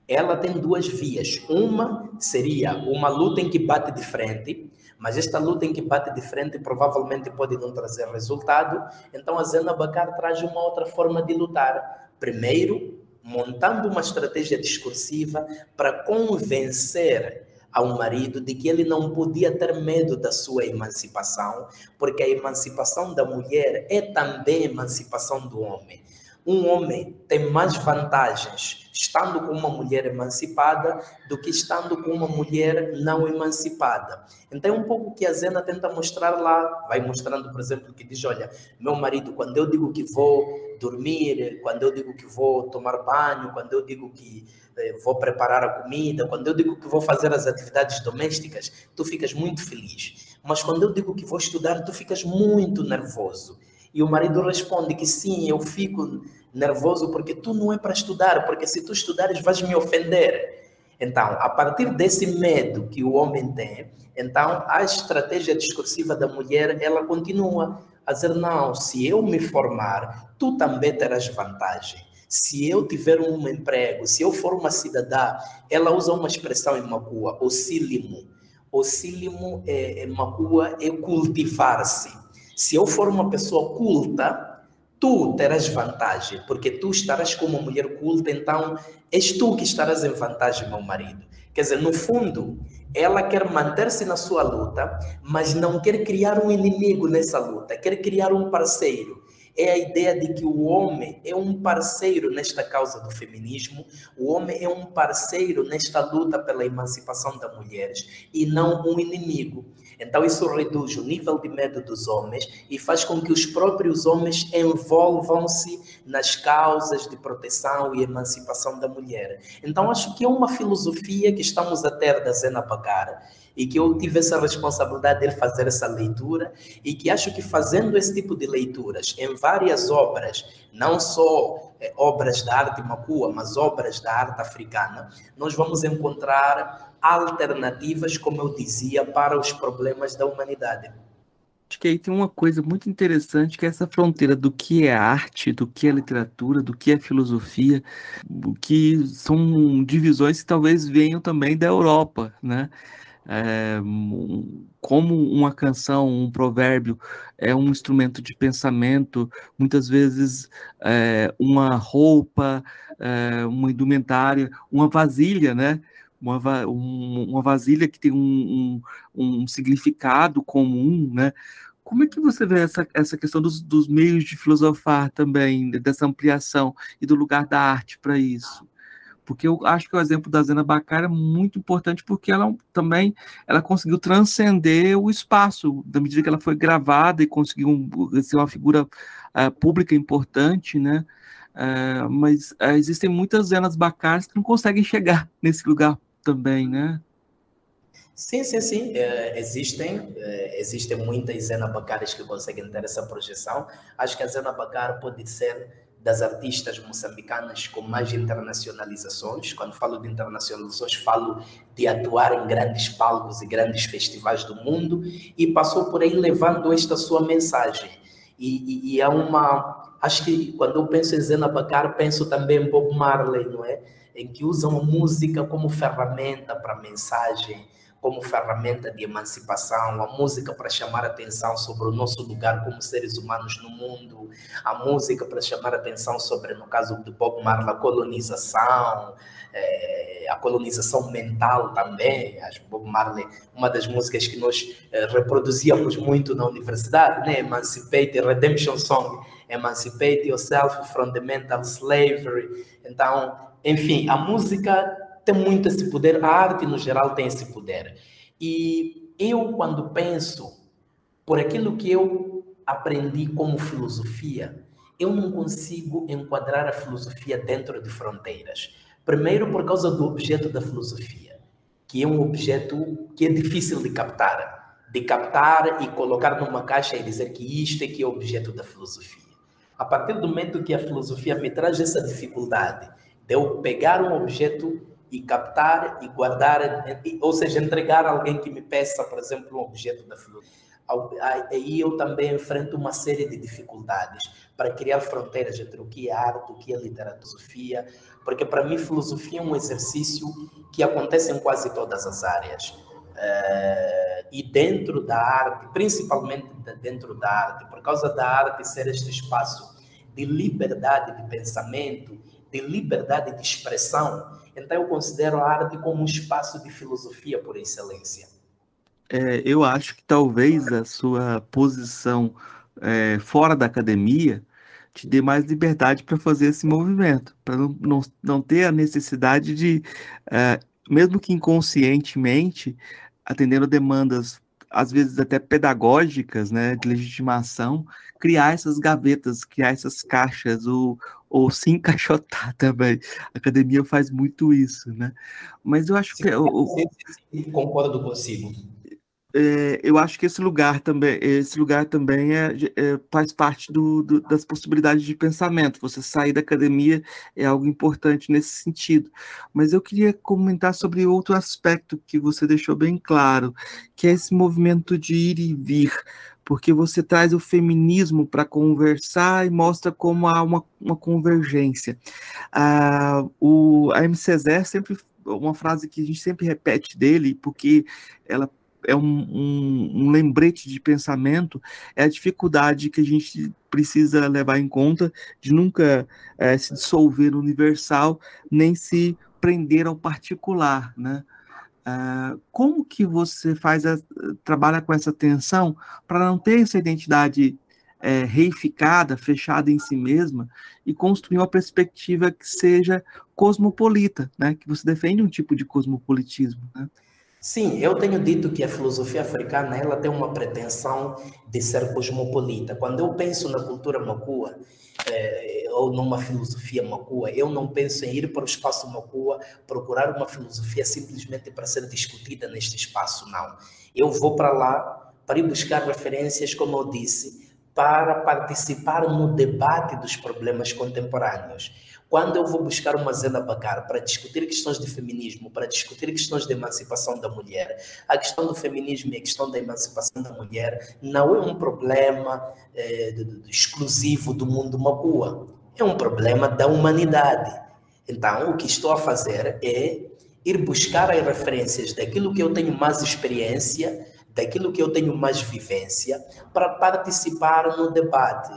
ela tem duas vias. Uma seria uma luta em que bate de frente, mas esta luta em que bate de frente provavelmente pode não trazer resultado. Então, a Zena Bacar traz uma outra forma de lutar. Primeiro, montando uma estratégia discursiva para convencer ao marido de que ele não podia ter medo da sua emancipação, porque a emancipação da mulher é também a emancipação do homem. Um homem tem mais vantagens estando com uma mulher emancipada do que estando com uma mulher não emancipada. Então é um pouco que a Zena tenta mostrar lá, vai mostrando, por exemplo, que diz, olha, meu marido, quando eu digo que vou dormir, quando eu digo que vou tomar banho, quando eu digo que eh, vou preparar a comida, quando eu digo que vou fazer as atividades domésticas, tu ficas muito feliz. Mas quando eu digo que vou estudar, tu ficas muito nervoso. E o marido responde que sim, eu fico nervoso porque tu não é para estudar, porque se tu estudares vais me ofender. Então, a partir desse medo que o homem tem, então a estratégia discursiva da mulher, ela continua a dizer, não, se eu me formar, tu também terás vantagem se eu tiver um emprego, se eu for uma cidadã, ela usa uma expressão em Macua, osílimo. Osílimo é, é Macua é cultivar-se. Se eu for uma pessoa culta, tu terás vantagem, porque tu estarás como mulher culta, então és tu que estarás em vantagem, meu marido. Quer dizer, no fundo, ela quer manter-se na sua luta, mas não quer criar um inimigo nessa luta, quer criar um parceiro é a ideia de que o homem é um parceiro nesta causa do feminismo, o homem é um parceiro nesta luta pela emancipação das mulheres e não um inimigo. Então, isso reduz o nível de medo dos homens e faz com que os próprios homens envolvam-se nas causas de proteção e emancipação da mulher. Então, acho que é uma filosofia que estamos a ter da Zena Bacara e que eu tive essa responsabilidade de fazer essa leitura e que acho que fazendo esse tipo de leituras em várias obras, não só é, obras da arte macua, mas obras da arte africana, nós vamos encontrar alternativas, como eu dizia, para os problemas da humanidade. Acho que aí tem uma coisa muito interessante que é essa fronteira do que é arte, do que é literatura, do que é filosofia, que são divisões que talvez venham também da Europa, né? é, como uma canção, um provérbio é um instrumento de pensamento, muitas vezes é, uma roupa, é, uma indumentária, uma vasilha, né? Uma, um, uma vasilha que tem um, um, um, significado comum, né? Como é que você vê essa, essa questão dos, dos meios de filosofar também, dessa ampliação e do lugar da arte para isso? porque eu acho que o exemplo da Zena Bacara é muito importante porque ela também ela conseguiu transcender o espaço da medida que ela foi gravada e conseguiu um, ser uma figura uh, pública importante, né? Uh, mas uh, existem muitas Zenas Bacaras que não conseguem chegar <laughs> nesse lugar também, né? Sim, sim, sim. É, existem, é, existem muitas Zena Bacaras que conseguem ter essa projeção. Acho que a Zena Bacara pode ser das artistas moçambicanas com mais internacionalizações. Quando falo de internacionalizações, falo de atuar em grandes palcos e grandes festivais do mundo e passou por aí levando esta sua mensagem. E, e, e é uma. Acho que quando eu penso em Zena Bacar, penso também em Bob Marley, não é? Em que usam a música como ferramenta para mensagem como ferramenta de emancipação, a música para chamar atenção sobre o nosso lugar como seres humanos no mundo, a música para chamar atenção sobre, no caso do Bob Marley, a colonização, é, a colonização mental também. Acho que Bob Marley, uma das músicas que nós é, reproduzíamos muito na universidade, né? Emancipate, Redemption Song, Emancipate Yourself from the Mental Slavery. Então, enfim, a música tem muito esse poder, a arte no geral tem esse poder. E eu, quando penso por aquilo que eu aprendi como filosofia, eu não consigo enquadrar a filosofia dentro de fronteiras. Primeiro, por causa do objeto da filosofia, que é um objeto que é difícil de captar. De captar e colocar numa caixa e dizer que isto é que é o objeto da filosofia. A partir do momento que a filosofia me traz essa dificuldade de eu pegar um objeto e captar e guardar, ou seja, entregar a alguém que me peça, por exemplo, um objeto da filosofia. Aí eu também enfrento uma série de dificuldades para criar fronteiras entre o que é arte, o que é literatura, porque para mim filosofia é um exercício que acontece em quase todas as áreas. Uh, e dentro da arte, principalmente dentro da arte, por causa da arte ser este espaço de liberdade de pensamento, de liberdade de expressão, então, eu considero a arte como um espaço de filosofia por excelência. É, eu acho que talvez a sua posição é, fora da academia te dê mais liberdade para fazer esse movimento, para não, não, não ter a necessidade de, é, mesmo que inconscientemente, atendendo demandas às vezes até pedagógicas, né, de legitimação, criar essas gavetas, criar essas caixas, ou, ou se encaixotar <laughs> também. A academia faz muito isso, né? Mas eu acho que... Eu, concordo consigo é, eu acho que esse lugar também, esse lugar também é, é faz parte do, do, das possibilidades de pensamento. Você sair da academia é algo importante nesse sentido. Mas eu queria comentar sobre outro aspecto que você deixou bem claro, que é esse movimento de ir e vir, porque você traz o feminismo para conversar e mostra como há uma, uma convergência. Ah, o, a MCZ sempre uma frase que a gente sempre repete dele, porque ela é um, um, um, lembrete de pensamento, é a dificuldade que a gente precisa levar em conta de nunca é, se dissolver no universal, nem se prender ao particular, né? Uh, como que você faz a, trabalha com essa tensão para não ter essa identidade é, reificada, fechada em si mesma e construir uma perspectiva que seja cosmopolita, né? Que você defende um tipo de cosmopolitismo, né? Sim, eu tenho dito que a filosofia africana ela tem uma pretensão de ser cosmopolita. Quando eu penso na cultura macua, é, ou numa filosofia macua, eu não penso em ir para o espaço macua procurar uma filosofia simplesmente para ser discutida neste espaço, não. Eu vou para lá para ir buscar referências, como eu disse, para participar no debate dos problemas contemporâneos. Quando eu vou buscar uma Zena Bacar para discutir questões de feminismo, para discutir questões de emancipação da mulher, a questão do feminismo e a questão da emancipação da mulher não é um problema é, exclusivo do mundo macua, é um problema da humanidade. Então, o que estou a fazer é ir buscar as referências daquilo que eu tenho mais experiência, daquilo que eu tenho mais vivência, para participar no debate.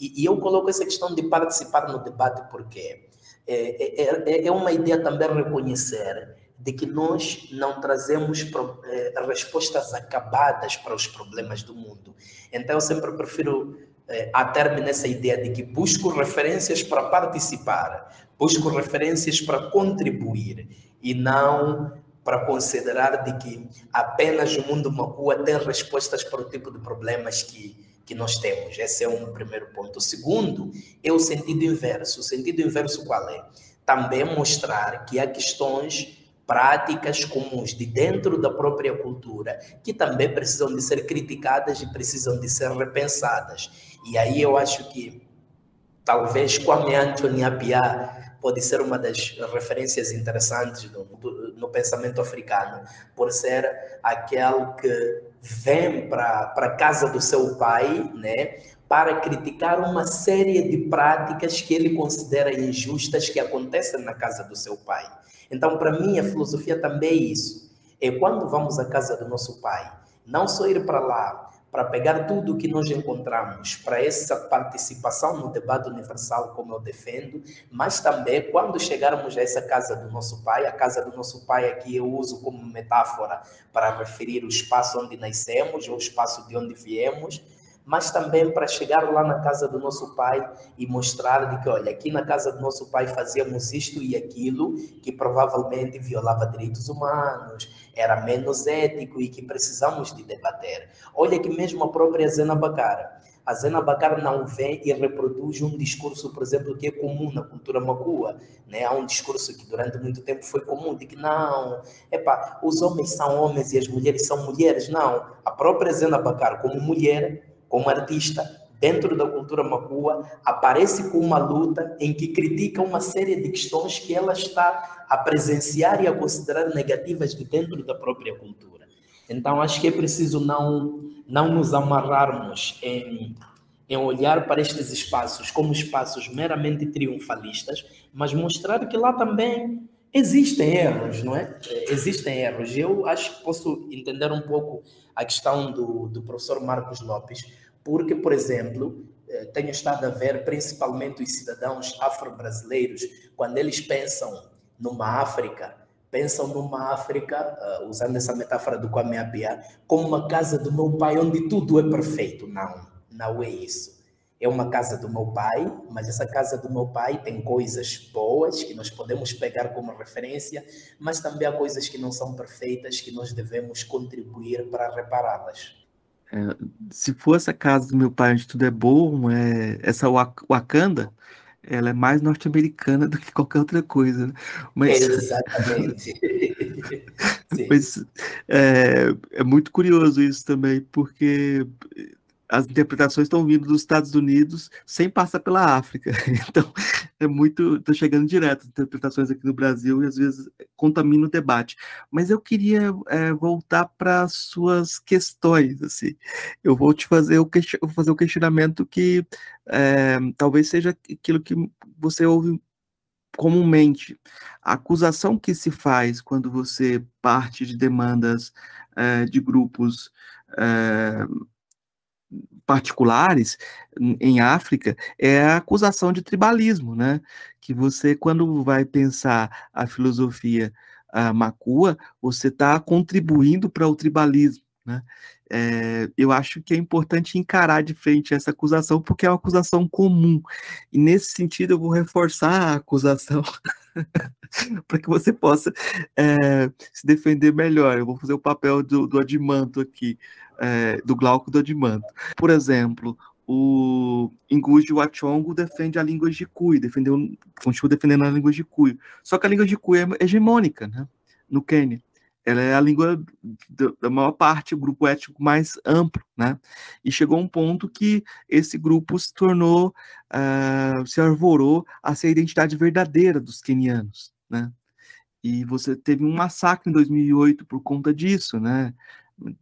E, e, eu coloco essa questão de participar no debate porque é, é, é, é uma ideia também reconhecer de que nós não trazemos pro, é, respostas acabadas para os problemas do mundo. Então, eu sempre prefiro é, ater-me nessa ideia de que busco referências para participar, busco referências para contribuir e não para considerar de que apenas o mundo macua tem respostas para o tipo de problemas que que nós temos. Esse é um primeiro ponto. O segundo é o sentido inverso. O sentido inverso qual é? Também mostrar que há questões práticas comuns de dentro da própria cultura que também precisam de ser criticadas e precisam de ser repensadas. E aí eu acho que talvez Kwame Anthony Appiah pode ser uma das referências interessantes no, no pensamento africano, por ser aquele que vem para a casa do seu pai, né, para criticar uma série de práticas que ele considera injustas que acontecem na casa do seu pai. Então, para mim, a filosofia também é isso. É quando vamos à casa do nosso pai, não só ir para lá para pegar tudo o que nós encontramos para essa participação no debate universal, como eu defendo, mas também quando chegarmos a essa casa do nosso pai, a casa do nosso pai aqui eu uso como metáfora para referir o espaço onde nascemos, ou o espaço de onde viemos, mas também para chegar lá na casa do nosso pai e mostrar de que, olha, aqui na casa do nosso pai fazíamos isto e aquilo que provavelmente violava direitos humanos, era menos ético e que precisamos de debater. Olha que mesmo a própria Zena Bacara. A Zena Bacara não vem e reproduz um discurso, por exemplo, que é comum na cultura macua. Né? Há um discurso que durante muito tempo foi comum, de que não, epa, os homens são homens e as mulheres são mulheres. Não, a própria Zena Bacara, como mulher, como artista, dentro da cultura macua, aparece com uma luta em que critica uma série de questões que ela está a presenciar e a considerar negativas de dentro da própria cultura. Então, acho que é preciso não, não nos amarrarmos em, em olhar para estes espaços como espaços meramente triunfalistas, mas mostrar que lá também existem erros, não é? Existem erros. Eu acho que posso entender um pouco a questão do, do professor Marcos Lopes, porque, por exemplo, eh, tenho estado a ver principalmente os cidadãos afro-brasileiros, quando eles pensam numa África, pensam numa África, uh, usando essa metáfora do Kwame Appiah, como uma casa do meu pai onde tudo é perfeito. Não, não é isso. É uma casa do meu pai, mas essa casa do meu pai tem coisas boas que nós podemos pegar como referência, mas também há coisas que não são perfeitas que nós devemos contribuir para repará-las. É, se for essa casa do meu pai onde tudo é bom, é, essa Wakanda, ela é mais norte-americana <laughs> do que qualquer outra coisa. Né? Mas, Exatamente. <laughs> mas é, é muito curioso isso também, porque as interpretações estão vindo dos Estados Unidos sem passar pela África. <laughs> Então, é muito. Estou chegando direto, as interpretações aqui no Brasil e às vezes contamina o debate. Mas eu queria é, voltar para suas questões. Assim. Eu vou te fazer o, vou fazer o questionamento que é, talvez seja aquilo que você ouve comumente. A acusação que se faz quando você parte de demandas é, de grupos é, particulares em África é a acusação de tribalismo, né? Que você, quando vai pensar a filosofia a macua, você está contribuindo para o tribalismo, né? É, eu acho que é importante encarar de frente essa acusação, porque é uma acusação comum. E nesse sentido, eu vou reforçar a acusação <laughs> para que você possa é, se defender melhor. Eu vou fazer o papel do, do Adimanto aqui é, do Glauco do Adimanto. Por exemplo, o Nguji Wachongo defende a língua de Cuy, defendeu, continua defendendo a língua de Cuy. Só que a língua de Cuy é hegemônica né, no Quênia. Ela é a língua da maior parte, o grupo étnico mais amplo, né? E chegou um ponto que esse grupo se tornou, uh, se arvorou a ser a identidade verdadeira dos quenianos, né? E você teve um massacre em 2008 por conta disso, né?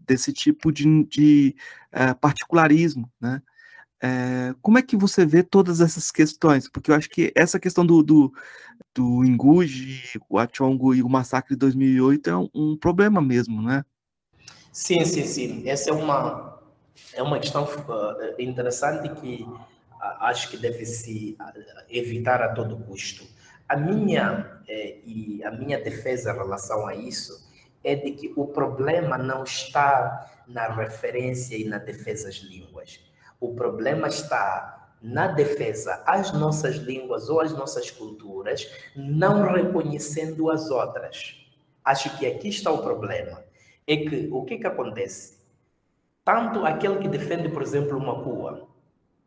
Desse tipo de, de uh, particularismo, né? É, como é que você vê todas essas questões? Porque eu acho que essa questão do, do, do o Achongo e o massacre de 2008 é um, um, problema mesmo, né? Sim, sim, sim. Essa é uma, é uma questão uh, interessante que acho que deve se evitar a todo custo. A minha, eh, e a minha defesa em relação a isso é de que o problema não está na referência e na defesa das línguas. O problema está na defesa às nossas línguas ou às nossas culturas, não reconhecendo as outras. Acho que aqui está o problema. É que o que, que acontece? Tanto aquele que defende, por exemplo, uma rua,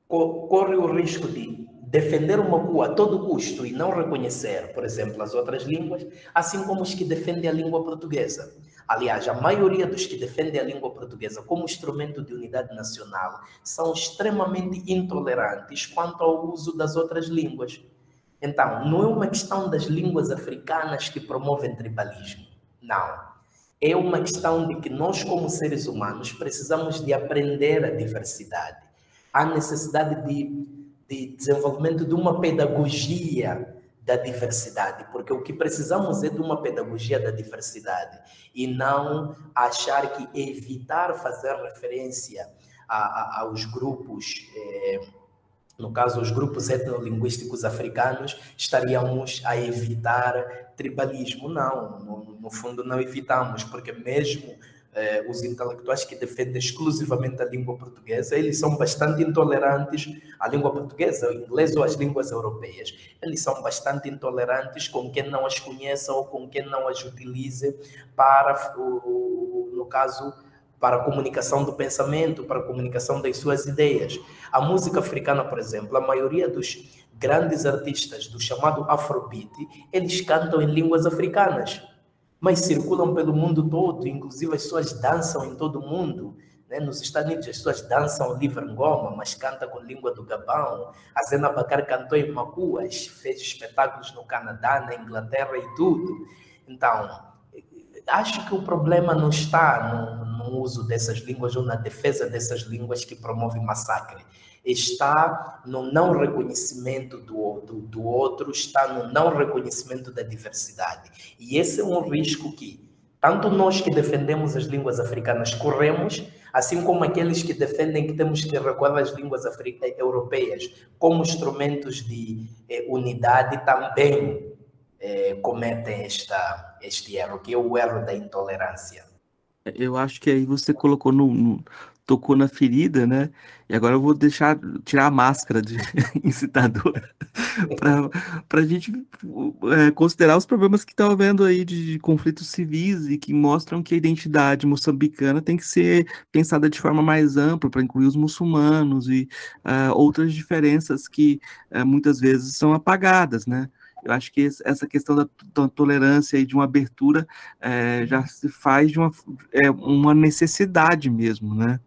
corre o risco de defender uma Makua a todo custo e não reconhecer, por exemplo, as outras línguas, assim como os que defendem a língua portuguesa. Aliás, a maioria dos que defendem a língua portuguesa como instrumento de unidade nacional são extremamente intolerantes quanto ao uso das outras línguas. Então, não é uma questão das línguas africanas que promovem tribalismo. Não. É uma questão de que nós, como seres humanos, precisamos de aprender a diversidade. Há necessidade de, de desenvolvimento de uma pedagogia da diversidade, porque o que precisamos é de uma pedagogia da diversidade e não achar que evitar fazer referência a, a, aos grupos, eh, no caso, os grupos etnolinguísticos africanos, estaríamos a evitar tribalismo. Não, no, no fundo, não evitamos, porque mesmo eh, os intelectuais que defendem exclusivamente a língua portuguesa, eles são bastante intolerantes à língua portuguesa, ao inglês ou às línguas europeias. Eles são bastante intolerantes com quem não as conheça ou com quem não as utilize para, no caso, para a comunicação do pensamento, para a comunicação das suas ideias. A música africana, por exemplo, a maioria dos grandes artistas do chamado Afrobeat, eles cantam em línguas africanas mas circulam pelo mundo todo, inclusive as pessoas dançam em todo o mundo. Né? Nos Estados Unidos as pessoas dançam livre Ngoma, mas canta com língua do Gabão. A Zena Bacar cantou em Macuas, fez espetáculos no Canadá, na Inglaterra e tudo. Então, acho que o problema não está no, no uso dessas línguas ou na defesa dessas línguas que promovem massacre está no não reconhecimento do, do, do outro, está no não reconhecimento da diversidade. E esse é um risco que tanto nós que defendemos as línguas africanas corremos, assim como aqueles que defendem que temos que recuar as línguas europeias como instrumentos de eh, unidade também eh, cometem esta, este erro, que é o erro da intolerância. Eu acho que aí você colocou no, no, tocou na ferida, né? E agora eu vou deixar tirar a máscara de <laughs> incitador <laughs> para a gente é, considerar os problemas que estão havendo aí de, de, conflitos civis e que mostram que a identidade moçambicana tem que ser pensada de forma mais ampla para incluir os muçulmanos e uh, outras diferenças que uh, muitas vezes são apagadas, né? Eu acho que essa questão da, tolerância e de uma abertura é, já se faz de uma, é, uma necessidade mesmo, né?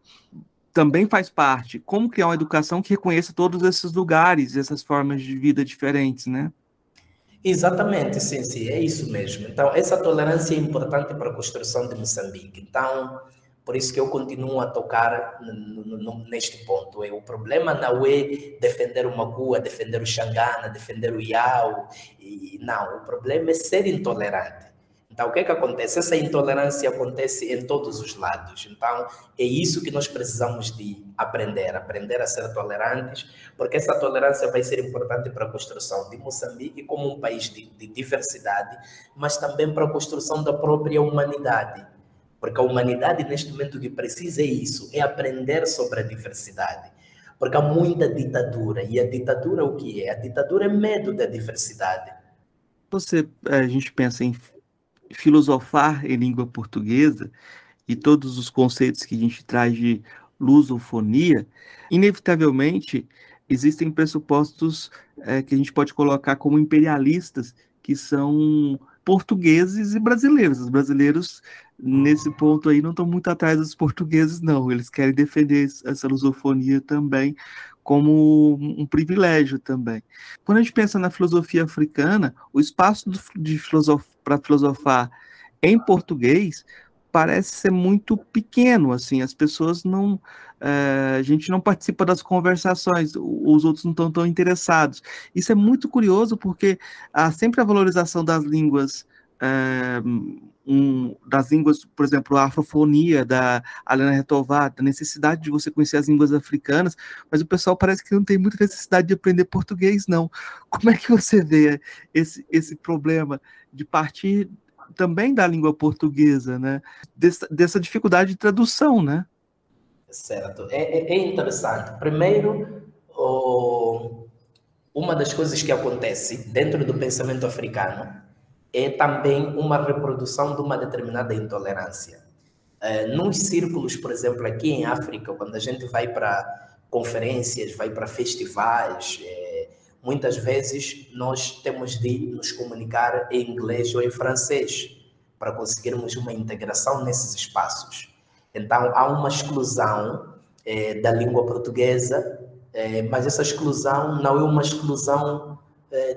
Também faz parte como criar uma educação que reconheça todos esses lugares, essas formas de vida diferentes, né? Exatamente, sim, sim, é isso mesmo. Então, essa tolerância é importante para a construção de Moçambique. Então, por isso que eu continuo a tocar neste ponto. É, o problema não é defender o Magua, defender o Xangana, defender o Iau. E, não, o problema é ser intolerante. Então, o que é que acontece? Essa intolerância acontece em todos os lados. Então, é isso que nós precisamos de aprender, aprender a ser tolerantes, porque essa tolerância vai ser importante para a construção de Moçambique como um país de, de diversidade, mas também para a construção da própria humanidade. Porque a humanidade, neste momento, o que precisa é isso: é aprender sobre a diversidade. Porque há muita ditadura. E a ditadura, o que é? A ditadura é medo da diversidade. Você, a gente pensa em filosofar em língua portuguesa e todos os conceitos que a gente traz de lusofonia, inevitavelmente existem pressupostos é, que a gente pode colocar como imperialistas, que são portugueses e brasileiros. Os brasileiros, nesse ponto aí, não estão muito atrás dos portugueses, não. Eles querem defender essa lusofonia também como um privilégio também. Quando a gente pensa na filosofia africana, o espaço filosof para filosofar em português parece ser muito pequeno, assim, as pessoas não, é, a gente não participa das conversações, os outros não estão tão interessados. Isso é muito curioso porque há sempre a valorização das línguas, é, um, das línguas, por exemplo, a afrofonia da Alena Retová, da necessidade de você conhecer as línguas africanas, mas o pessoal parece que não tem muita necessidade de aprender português, não. Como é que você vê esse, esse problema de partir também da língua portuguesa, né? Dessa, dificuldade de tradução, né? Certo. É, é, é interessante. Primeiro, uma das coisas que acontece dentro do pensamento africano é também uma reprodução de uma determinada intolerância. É, nos círculos, por exemplo, aqui em África, quando a gente vai para conferências, vai para festivais, é, muitas vezes nós temos de nos comunicar em inglês ou em francês para conseguirmos uma integração nesses espaços. Então, há uma exclusão é, da língua portuguesa, mas essa exclusão não é uma exclusão,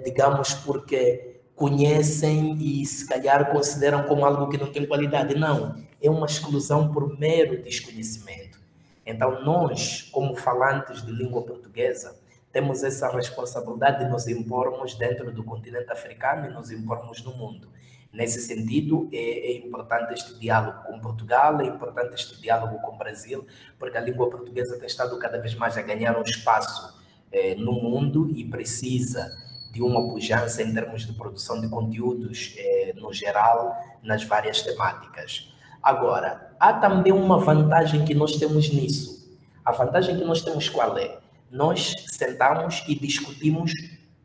digamos, porque conhecem e se calhar consideram como algo que não tem qualidade. Não, é uma exclusão por mero desconhecimento. Então, nós, como falantes de língua portuguesa, temos essa responsabilidade de nos impormos dentro do continente africano e nos impormos no mundo. Nesse sentido, é, é, importante este diálogo com Portugal, é importante este diálogo com o Brasil, porque a língua portuguesa tem estado cada vez mais a ganhar um espaço é, no mundo e precisa de uma pujança em termos de produção de conteúdos é, no geral, nas várias temáticas. Agora, há também uma vantagem que nós temos nisso. A vantagem que nós temos qual é? Nós sentamos e discutimos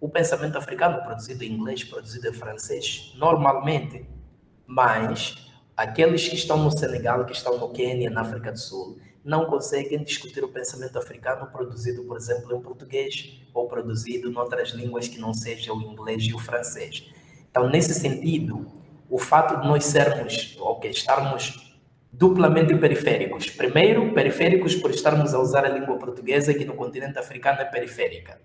o pensamento africano produzido em inglês, produzido em francês, normalmente, mas aqueles que estão no Senegal, que estão no Quênia, na África do Sul, não conseguem discutir o pensamento africano produzido, por exemplo, em português ou produzido em outras línguas que não sejam o inglês e o francês. Então, nesse sentido, o fato de nós sermos, ou okay, estarmos duplamente periféricos. Primeiro, periféricos por estarmos a usar a língua portuguesa, que no continente africano é periférica.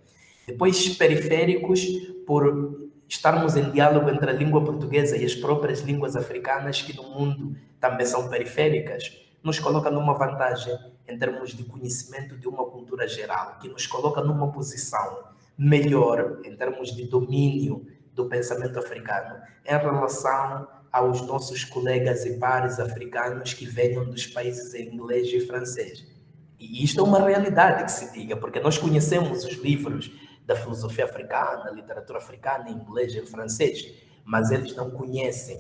Depois, periféricos por estarmos em diálogo entre a língua portuguesa e as próprias línguas africanas, que no mundo também são periféricas, nos coloca numa vantagem em termos de conhecimento de uma cultura geral, que nos coloca numa posição melhor em termos de domínio do pensamento africano em relação aos nossos colegas e pares africanos que venham dos países inglês e francês. E isto é uma realidade que se diga, porque nós conhecemos os livros da filosofia africana, literatura africana, em inglês, em francês, mas eles não conhecem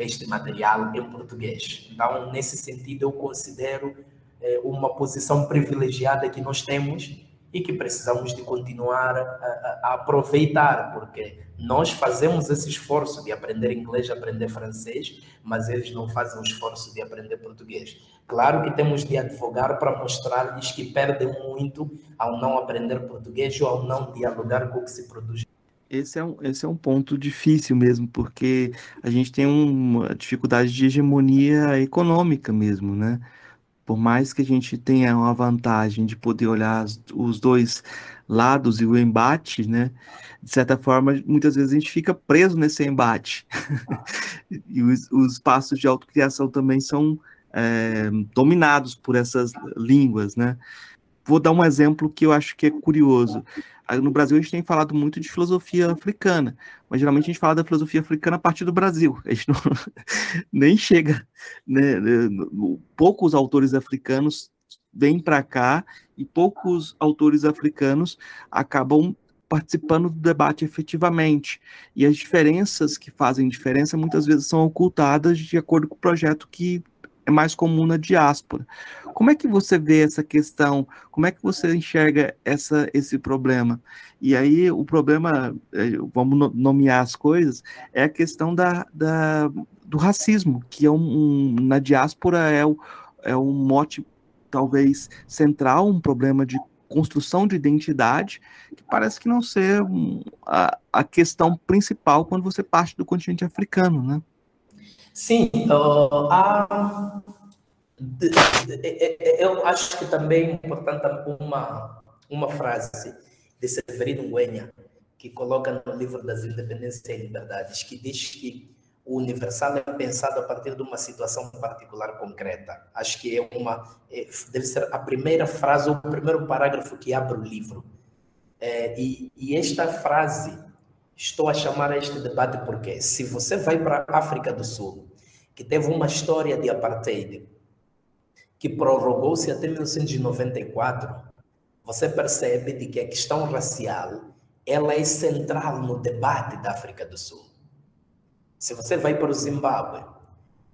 este material em português. Então, nesse sentido, eu considero eh, uma posição privilegiada que nós temos e que precisamos de continuar a, a, a, aproveitar, porque nós fazemos esse esforço de aprender inglês, aprender francês, mas eles não fazem o esforço de aprender português. Claro que temos de advogar para mostrar-lhes que perdem muito ao não aprender português ou ao não dialogar com o que se produz. Esse é, um, esse é um ponto difícil mesmo, porque a gente tem uma dificuldade de hegemonia econômica mesmo, né? por mais que a gente tenha uma vantagem de poder olhar os dois lados e o embate, né? De certa forma, muitas vezes a gente fica preso nesse embate. <laughs> e os, os espaços de autocriação também são é, dominados por essas línguas, né? Vou dar um exemplo que eu acho que é curioso. No Brasil, a gente tem falado muito de filosofia africana, mas geralmente a gente fala da filosofia africana a partir do Brasil. A gente não, <laughs> nem chega. Né, né poucos autores africanos vêm para cá e poucos autores africanos acabam participando do debate efetivamente. E as diferenças que fazem diferença muitas vezes são ocultadas de acordo com o projeto que é mais comum na diáspora. Como é que você vê essa questão? Como é que você enxerga essa, esse problema? E aí, o problema, é, vamos nomear as coisas, é a questão da, da do racismo, que é um, um, na diáspora é, o, é um mote, talvez, central, um problema de construção de identidade, que parece que não ser a, a questão principal quando você parte do continente africano, né? Sim, uh, há, eu acho que também é importante uma, uma frase de Severino Nguenha, que coloca no livro das Independências e Liberdades, que diz que o universal é pensado a partir de uma situação particular concreta. Acho que é uma é, deve ser a primeira frase o primeiro parágrafo que abre o livro. É, e, e esta frase estou a chamar a este debate porque se você vai para a África do Sul, que teve uma história de apartheid, que prorrogou-se até 1994, você percebe de que a questão racial ela é central no debate da África do Sul. Se você vai para o Zimbábue,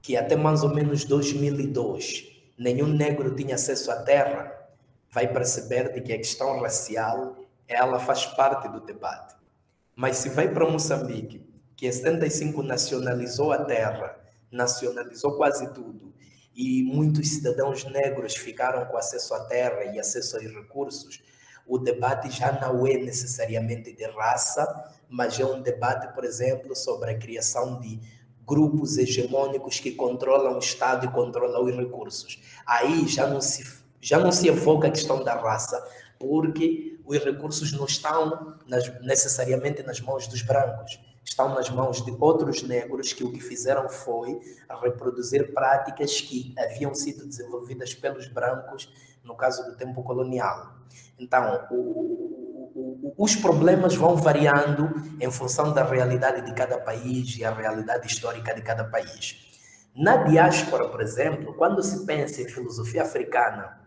que até mais ou menos 2002 nenhum negro tinha acesso à terra, vai perceber de que a questão racial ela faz parte do debate. Mas se vai para Moçambique, que em 75 nacionalizou a terra, nacionalizou quase tudo, e muitos cidadãos negros ficaram com acesso à terra e acesso aos recursos, o debate já não é necessariamente de raça, mas é um debate, por exemplo, sobre a criação de grupos hegemônicos que controlam o Estado e controlam os recursos. Aí já não se, já não se evoca a questão da raça, porque os recursos não estão nas, necessariamente nas mãos dos brancos, estão nas mãos de outros negros que o que fizeram foi reproduzir práticas que haviam sido desenvolvidas pelos brancos no caso do tempo colonial. Então, o, o, os problemas vão variando em função da realidade de cada país e a realidade histórica de cada país. Na diáspora, por exemplo, quando se pensa em filosofia africana,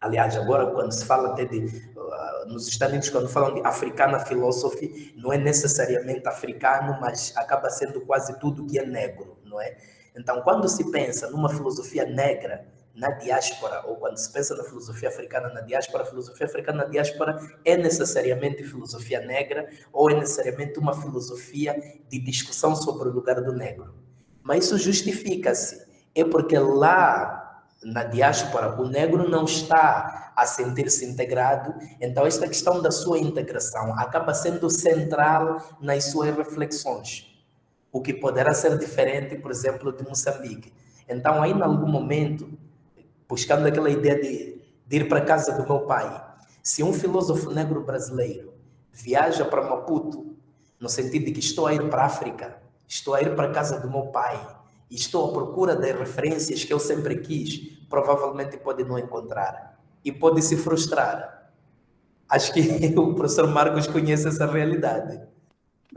aliás, agora quando se fala até de, uh, nos Estados Unidos, quando falam de africana philosophy, não é necessariamente africano, mas acaba sendo quase tudo que é negro, não é? Então, quando se pensa numa filosofia negra, na diáspora, ou quando se pensa na filosofia africana na diáspora, a filosofia africana na diáspora é necessariamente filosofia negra ou é necessariamente uma filosofia de discussão sobre o lugar do negro. Mas isso justifica-se. É porque lá na diáspora o negro não está a sentir-se integrado, então esta questão da sua integração acaba sendo central nas suas reflexões. O que poderá ser diferente, por exemplo, de Moçambique. Então, aí, em algum momento, buscando aquela ideia de, de ir para a casa do meu pai. Se um filósofo negro brasileiro viaja para Maputo, no sentido de que estou a ir para a África, estou a ir para a casa do meu pai, e estou à procura das referências que eu sempre quis, provavelmente pode não encontrar e pode se frustrar. Acho que <laughs> o professor Marcos conhece essa realidade.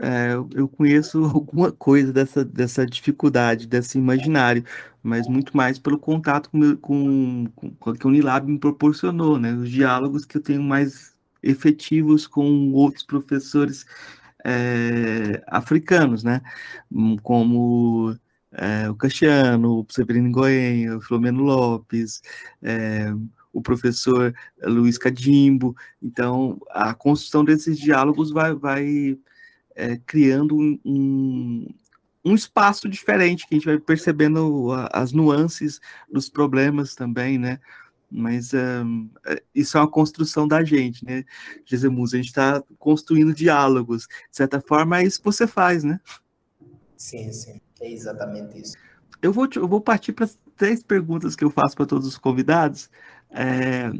É, eu conheço <laughs> alguma coisa dessa, dessa dificuldade, desse imaginário, mas muito mais pelo contato com, com, com, que o Unilab me proporcionou, né? Os diálogos que eu tenho mais efetivos com outros professores é, africanos, né? Hum, como é, o Cassiano, o Severino Goenha, o Filomeno Lopes, é, o professor Luiz Cadimbo. Então, a construção desses diálogos vai, vai é, criando um, um, espaço diferente, que a gente vai percebendo as nuances dos problemas também, né? Mas um, é, isso é uma construção da gente, né? Jesus, a gente está construindo diálogos. De certa forma, é isso que você faz, né? Sim, sim. É exatamente isso. Eu vou, eu vou partir para as três perguntas que eu faço para todos os convidados. É,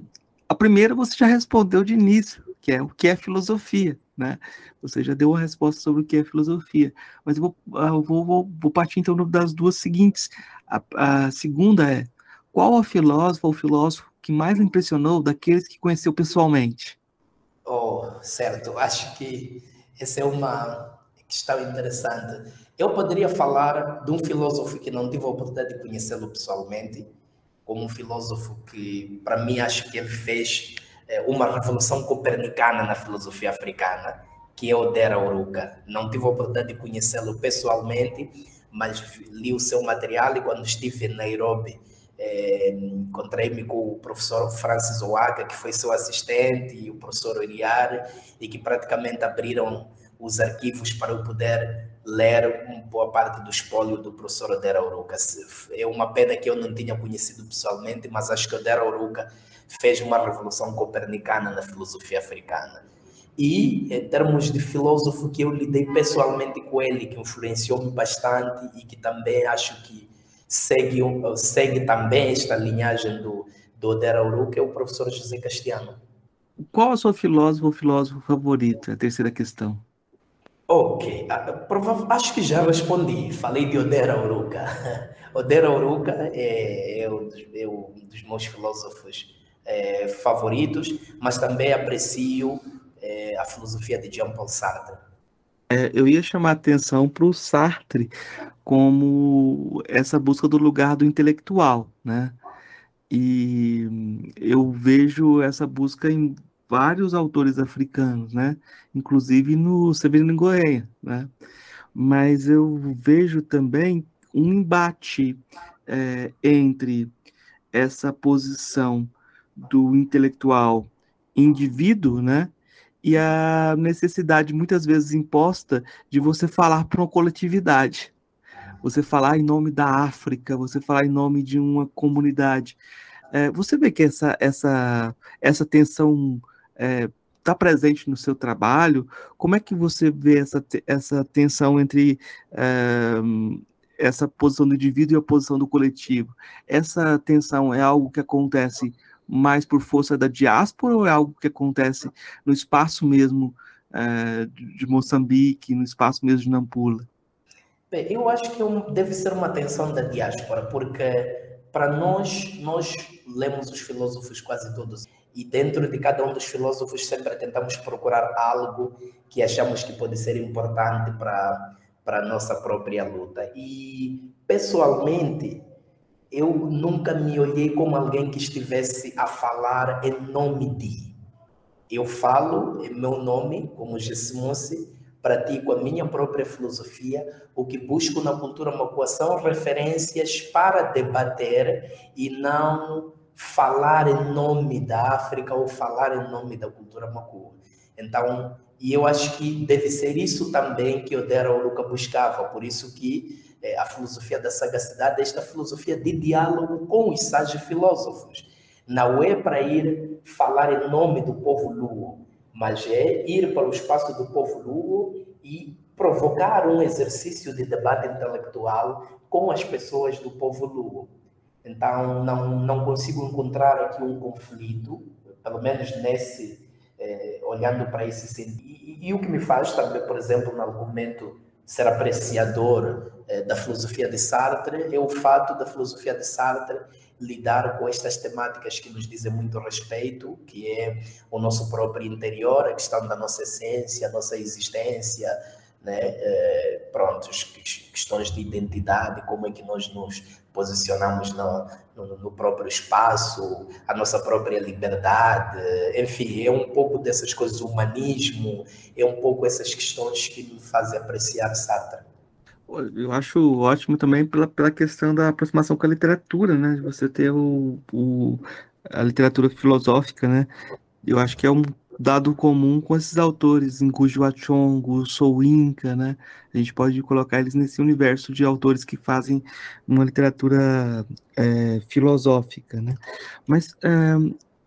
a primeira você já respondeu de início, que é o que é filosofia, né? Você já deu uma resposta sobre o que é filosofia, mas eu vou, ah, eu vou, vou, vou partir então das duas seguintes. A, a segunda é, qual a filósofa ou filósofo que mais lhe impressionou daqueles que conheceu pessoalmente? Oh, certo. Acho que essa é uma questão interessante. Eu poderia falar de um filósofo que não tive a oportunidade de conhecê-lo pessoalmente, como um filósofo que, para mim, acho que ele fez é, uma revolução copernicana na filosofia africana, que é o Dera Uruka. Não tive a oportunidade de conhecê-lo pessoalmente, mas li o seu material e quando estive em Nairobi, é, encontrei-me com o professor Francis Oaga, que foi seu assistente, e o professor Uriar, e que praticamente abriram os arquivos para eu poder ler uma boa parte do espólio do professor Odera Uruka. É uma pena que eu não tinha conhecido pessoalmente, mas acho que Odera Uruka fez uma revolução copernicana na filosofia africana. E, em termos de filósofo que eu lidei pessoalmente com ele, que influenciou-me bastante e que também acho que segue, segue também esta linhagem do, do Odera Uruka, é o professor José Castiano. Qual a sua filósofo ou filósofo favorito? A terceira questão. Ok, acho que já respondi. Falei de Odera Uruka. <laughs> Odera Uruka é, é, é um dos meus filósofos é, favoritos, mas também aprecio é, a filosofia de Jean-Paul Sartre. É, eu ia chamar a atenção para o Sartre como essa busca do lugar do intelectual, né? E eu vejo essa busca em vários autores africanos, né? Inclusive no Severino Goenha, né? Mas eu vejo também um embate é, entre essa posição do intelectual indivíduo, né? E a necessidade, muitas vezes imposta, de você falar para uma coletividade. Você falar em nome da África, você falar em nome de uma comunidade. É, você vê que essa, essa, essa tensão é, está presente no seu trabalho, como é que você vê essa, essa tensão entre é, essa posição do indivíduo e a posição do coletivo? Essa tensão é algo que acontece mais por força da diáspora ou é algo que acontece no espaço mesmo é, de Moçambique, no espaço mesmo de Nampula? Bem, eu acho que é deve ser uma tensão da diáspora, porque para nós, nós lemos os filósofos quase todos e dentro de cada um dos filósofos sempre tentamos procurar algo que achamos que pode ser importante para a nossa própria luta. E pessoalmente, eu nunca me olhei como alguém que estivesse a falar em nome de. Eu falo em meu nome, como Gessimose, pratico a minha própria filosofia, o que busco na cultura macuá são referências para debater e não falar em nome da África ou falar em nome da cultura macua. Então, e eu acho que deve ser isso também que o Dera Oruca buscava, por isso que é, a filosofia da sagacidade é esta filosofia de diálogo com os sábios filósofos. Não é para ir falar em nome do povo luo, mas é ir para o espaço do povo luo e provocar um exercício de debate intelectual com as pessoas do povo luo. Então, não, não consigo encontrar aqui um conflito, pelo menos nesse, eh, olhando para esse sentido. E, e, o que me faz também, por exemplo, no argumento ser apreciador eh, da filosofia de Sartre é o fato da filosofia de Sartre lidar com estas temáticas que nos dizem muito respeito, que é o nosso próprio interior, a questão da nossa essência, a nossa existência, né? Eh, questões de identidade, como é que nós nos posicionamos no, no, no, próprio espaço, a nossa própria liberdade, enfim, é um pouco dessas coisas, o humanismo, é um pouco essas questões que me fazem apreciar Sartre. Eu acho ótimo também pela, pela questão da aproximação com a literatura, né? De você ter o, o, a literatura filosófica, né? Eu acho que é um dado comum com esses autores, Ngujo Achongo, Sou Inca, né? A gente pode colocar eles nesse universo de autores que fazem uma literatura é, filosófica, né? Mas é,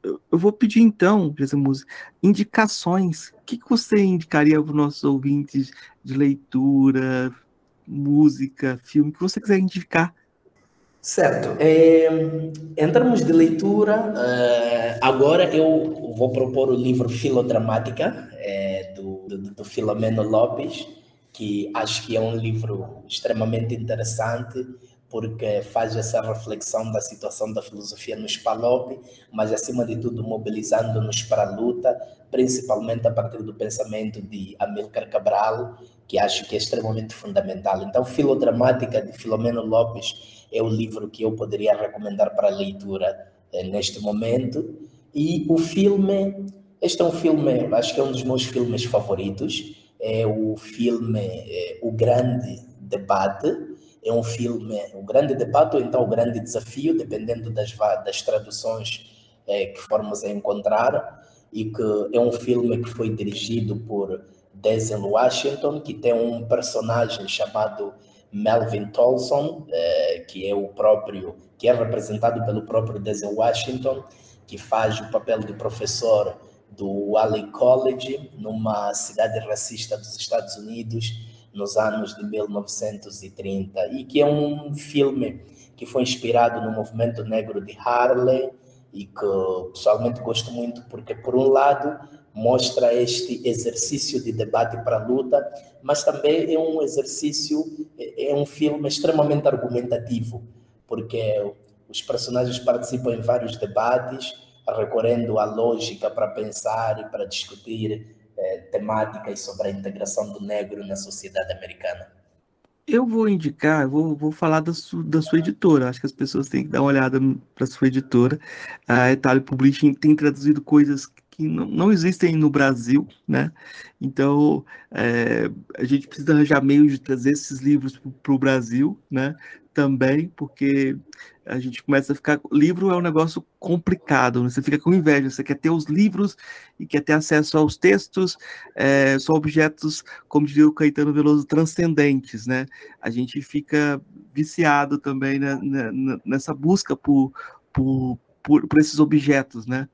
eu vou pedir então, Jesus, indicações. O que, que você indicaria para os nossos ouvintes de leitura, música, filme, que você quiser indicar? Certo. É, em termos de leitura, é, agora eu vou propor o livro Filodramática, é, do, do, do Filomeno Lopes, que acho que é um livro extremamente interessante, porque faz essa reflexão da situação da filosofia no Spalop, mas acima de tudo mobilizando-nos para a luta, principalmente a partir do pensamento de Amílcar Cabral, que acho que é extremamente fundamental. Então, Filodramática de Filomeno Lopes é o livro que eu poderia recomendar para leitura eh, neste momento. E o filme, este é um filme, acho que é um dos meus filmes favoritos, é o filme é, O Grande Debate, é um filme, o grande debate ou então o grande desafio, dependendo das, das traduções é, que formos a encontrar, e que é um filme que foi dirigido por Denzel Washington, que tem um personagem chamado Melvin Tolson, eh, que é o próprio, que é representado pelo próprio Denzel Washington, que faz o papel de professor do Wally College, numa cidade racista dos Estados Unidos, nos anos de 1930, e que é um filme que foi inspirado no movimento negro de Harlem e que pessoalmente gosto muito porque, por um lado, mostra este exercício de debate para luta, mas também é um exercício, é um filme extremamente argumentativo, porque os personagens participam em vários debates, recorrendo à lógica para pensar e para discutir eh, temáticas sobre a integração do negro na sociedade americana. Eu vou indicar, vou, vou falar da, su, da sua editora. Acho que as pessoas têm que dar uma olhada para sua editora. A Itália Publishing tem traduzido coisas que não, não existem no Brasil, né? Então é, a gente precisa arranjar meios de trazer esses livros para o Brasil, né? Também, porque a gente começa a ficar. Livro é um negócio complicado, né? você fica com inveja, você quer ter os livros e quer ter acesso aos textos, é, são objetos, como diria o Caetano Veloso, transcendentes, né? A gente fica viciado também né, nessa busca por, por por, por esses objetos, né?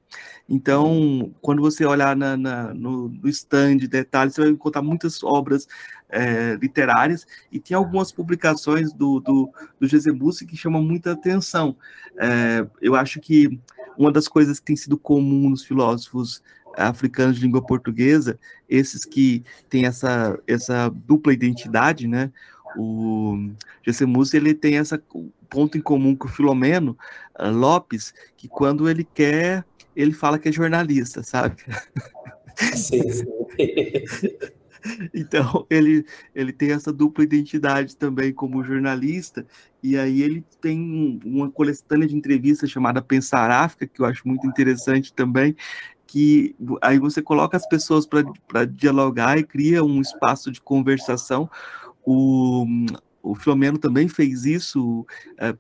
Então, quando você olhar na, na, no, no stand de detalhes, você vai encontrar muitas obras é, literárias e tem algumas publicações do, do, do Gesemus que chamam muita atenção. É, eu acho que uma das coisas que tem sido comum nos filósofos africanos de língua portuguesa, esses que têm essa, essa dupla identidade, né? O Gessemus, ele tem essa ponto em comum com o Filomeno uh, Lopes, que quando ele quer, ele fala que é jornalista, sabe? <laughs> Sim, sim. <laughs> Então, ele, ele tem essa dupla identidade também como jornalista, e aí ele tem uma coletânea de entrevistas chamada Pensar África, que eu acho muito interessante também, que aí você coloca as pessoas para dialogar e cria um espaço de conversação. O, o Filomeno também fez isso, é,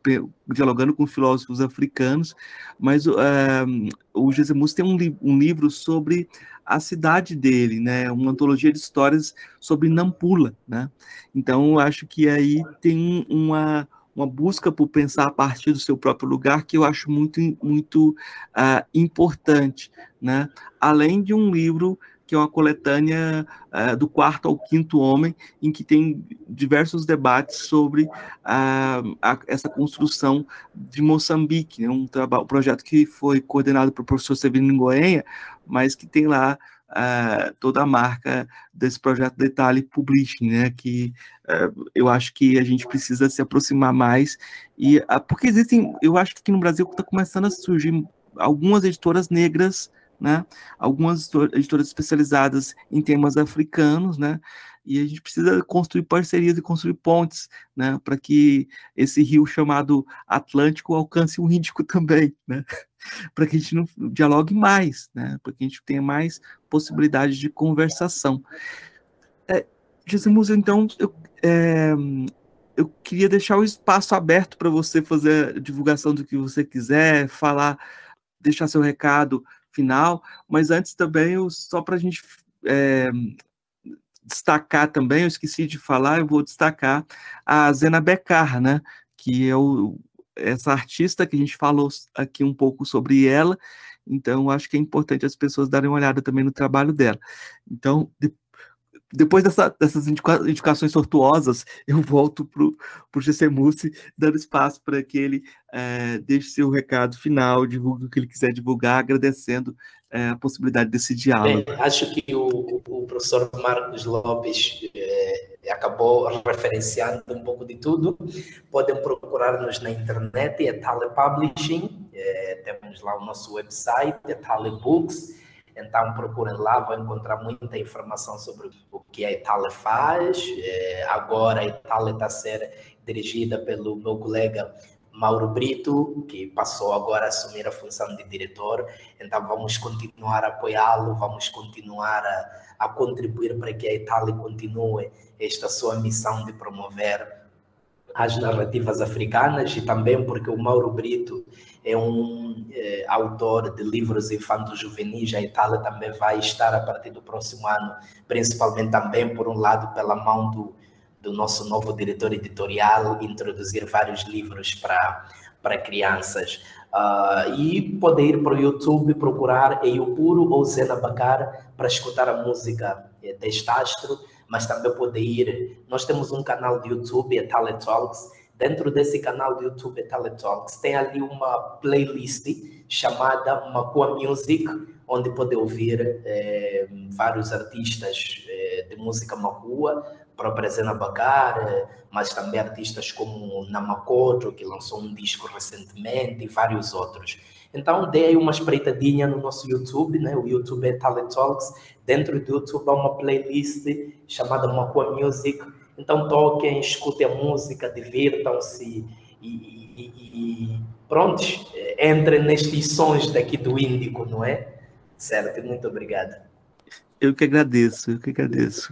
dialogando com filósofos africanos, mas é, o Gesemus tem um, li um, livro sobre a cidade dele, né, uma antologia de histórias sobre Nampula, né, então acho que aí tem uma, uma busca por pensar a partir do seu próprio lugar que eu acho muito, muito uh, importante, né, além de um livro que é uma coletânea uh, do quarto ao quinto homem, em que tem diversos debates sobre uh, a, essa construção de Moçambique, né? um, um projeto que foi coordenado pelo professor Severino Goenha, mas que tem lá uh, toda a marca desse projeto Detalhe Publishing, né, que uh, eu acho que a gente precisa se aproximar mais, e uh, porque existem, eu acho que aqui no Brasil está começando a surgir algumas editoras negras né? Algumas editoras especializadas em temas africanos, né? E a gente precisa construir parcerias e construir pontes, né? Para que esse rio chamado Atlântico alcance o Índico <laughs> também, né? Para que a gente não dialogue mais, né? Para que a gente tenha mais possibilidades de conversação. É, Jesus, então, eu, é, eu queria deixar o espaço aberto para você fazer a divulgação do que você quiser, falar, deixar seu recado final, mas antes também, só para a gente é, destacar também, eu esqueci de falar, eu vou destacar a Zena Becar, né, que é o, essa artista que a gente falou aqui um pouco sobre ela, então acho que é importante as pessoas darem uma olhada também no trabalho dela. Então, depois dessa, dessas indicações tortuosas, eu volto para o GC Mussi, dando espaço para que ele é, deixe seu recado final, divulgue o que ele quiser divulgar, agradecendo é, a possibilidade desse diálogo. Bem, acho que o, o, professor Marcos Lopes é, acabou referenciando um pouco de tudo. Podem procurar-nos na internet, é Tale Publishing, temos lá o nosso website, é Tale Books, então procurem lá, vão encontrar muita informação sobre o que a Itália faz. É, agora a Itália está a ser dirigida pelo meu colega Mauro Brito, que passou agora a assumir a função de diretor. Então vamos continuar a apoiá-lo, vamos continuar a, a contribuir para que a Itália continue esta sua missão de promover as narrativas africanas e também porque o Mauro Brito é um é, autor de livros infanto-juvenis. A Itália também vai estar a partir do próximo ano, principalmente também, por um lado, pela mão do, do nosso novo diretor editorial, introduzir vários livros para, para crianças. Uh, e poder ir para o YouTube procurar Eio Puro ou Zena Bacar para escutar a música é, deste astro, mas também poder ir. Nós temos um canal de YouTube, é Talent Talks, Dentro desse canal do YouTube Teletalks tem ali uma playlist chamada Macua Music, onde pode ouvir é, vários artistas é, de música macua, própria Zena Bacar, é, mas também artistas como Namakoto, que lançou um disco recentemente, e vários outros. Então, dê aí uma espreitadinha no nosso YouTube, né? O YouTube é Talent Talks. Dentro do YouTube há uma playlist chamada Macua Music, então toquem, escutem a música, divirtam-se e, e, e, pronto, entrem nestes sons daqui do Índico, não é? Certo, muito obrigado. Eu que agradeço, eu que agradeço.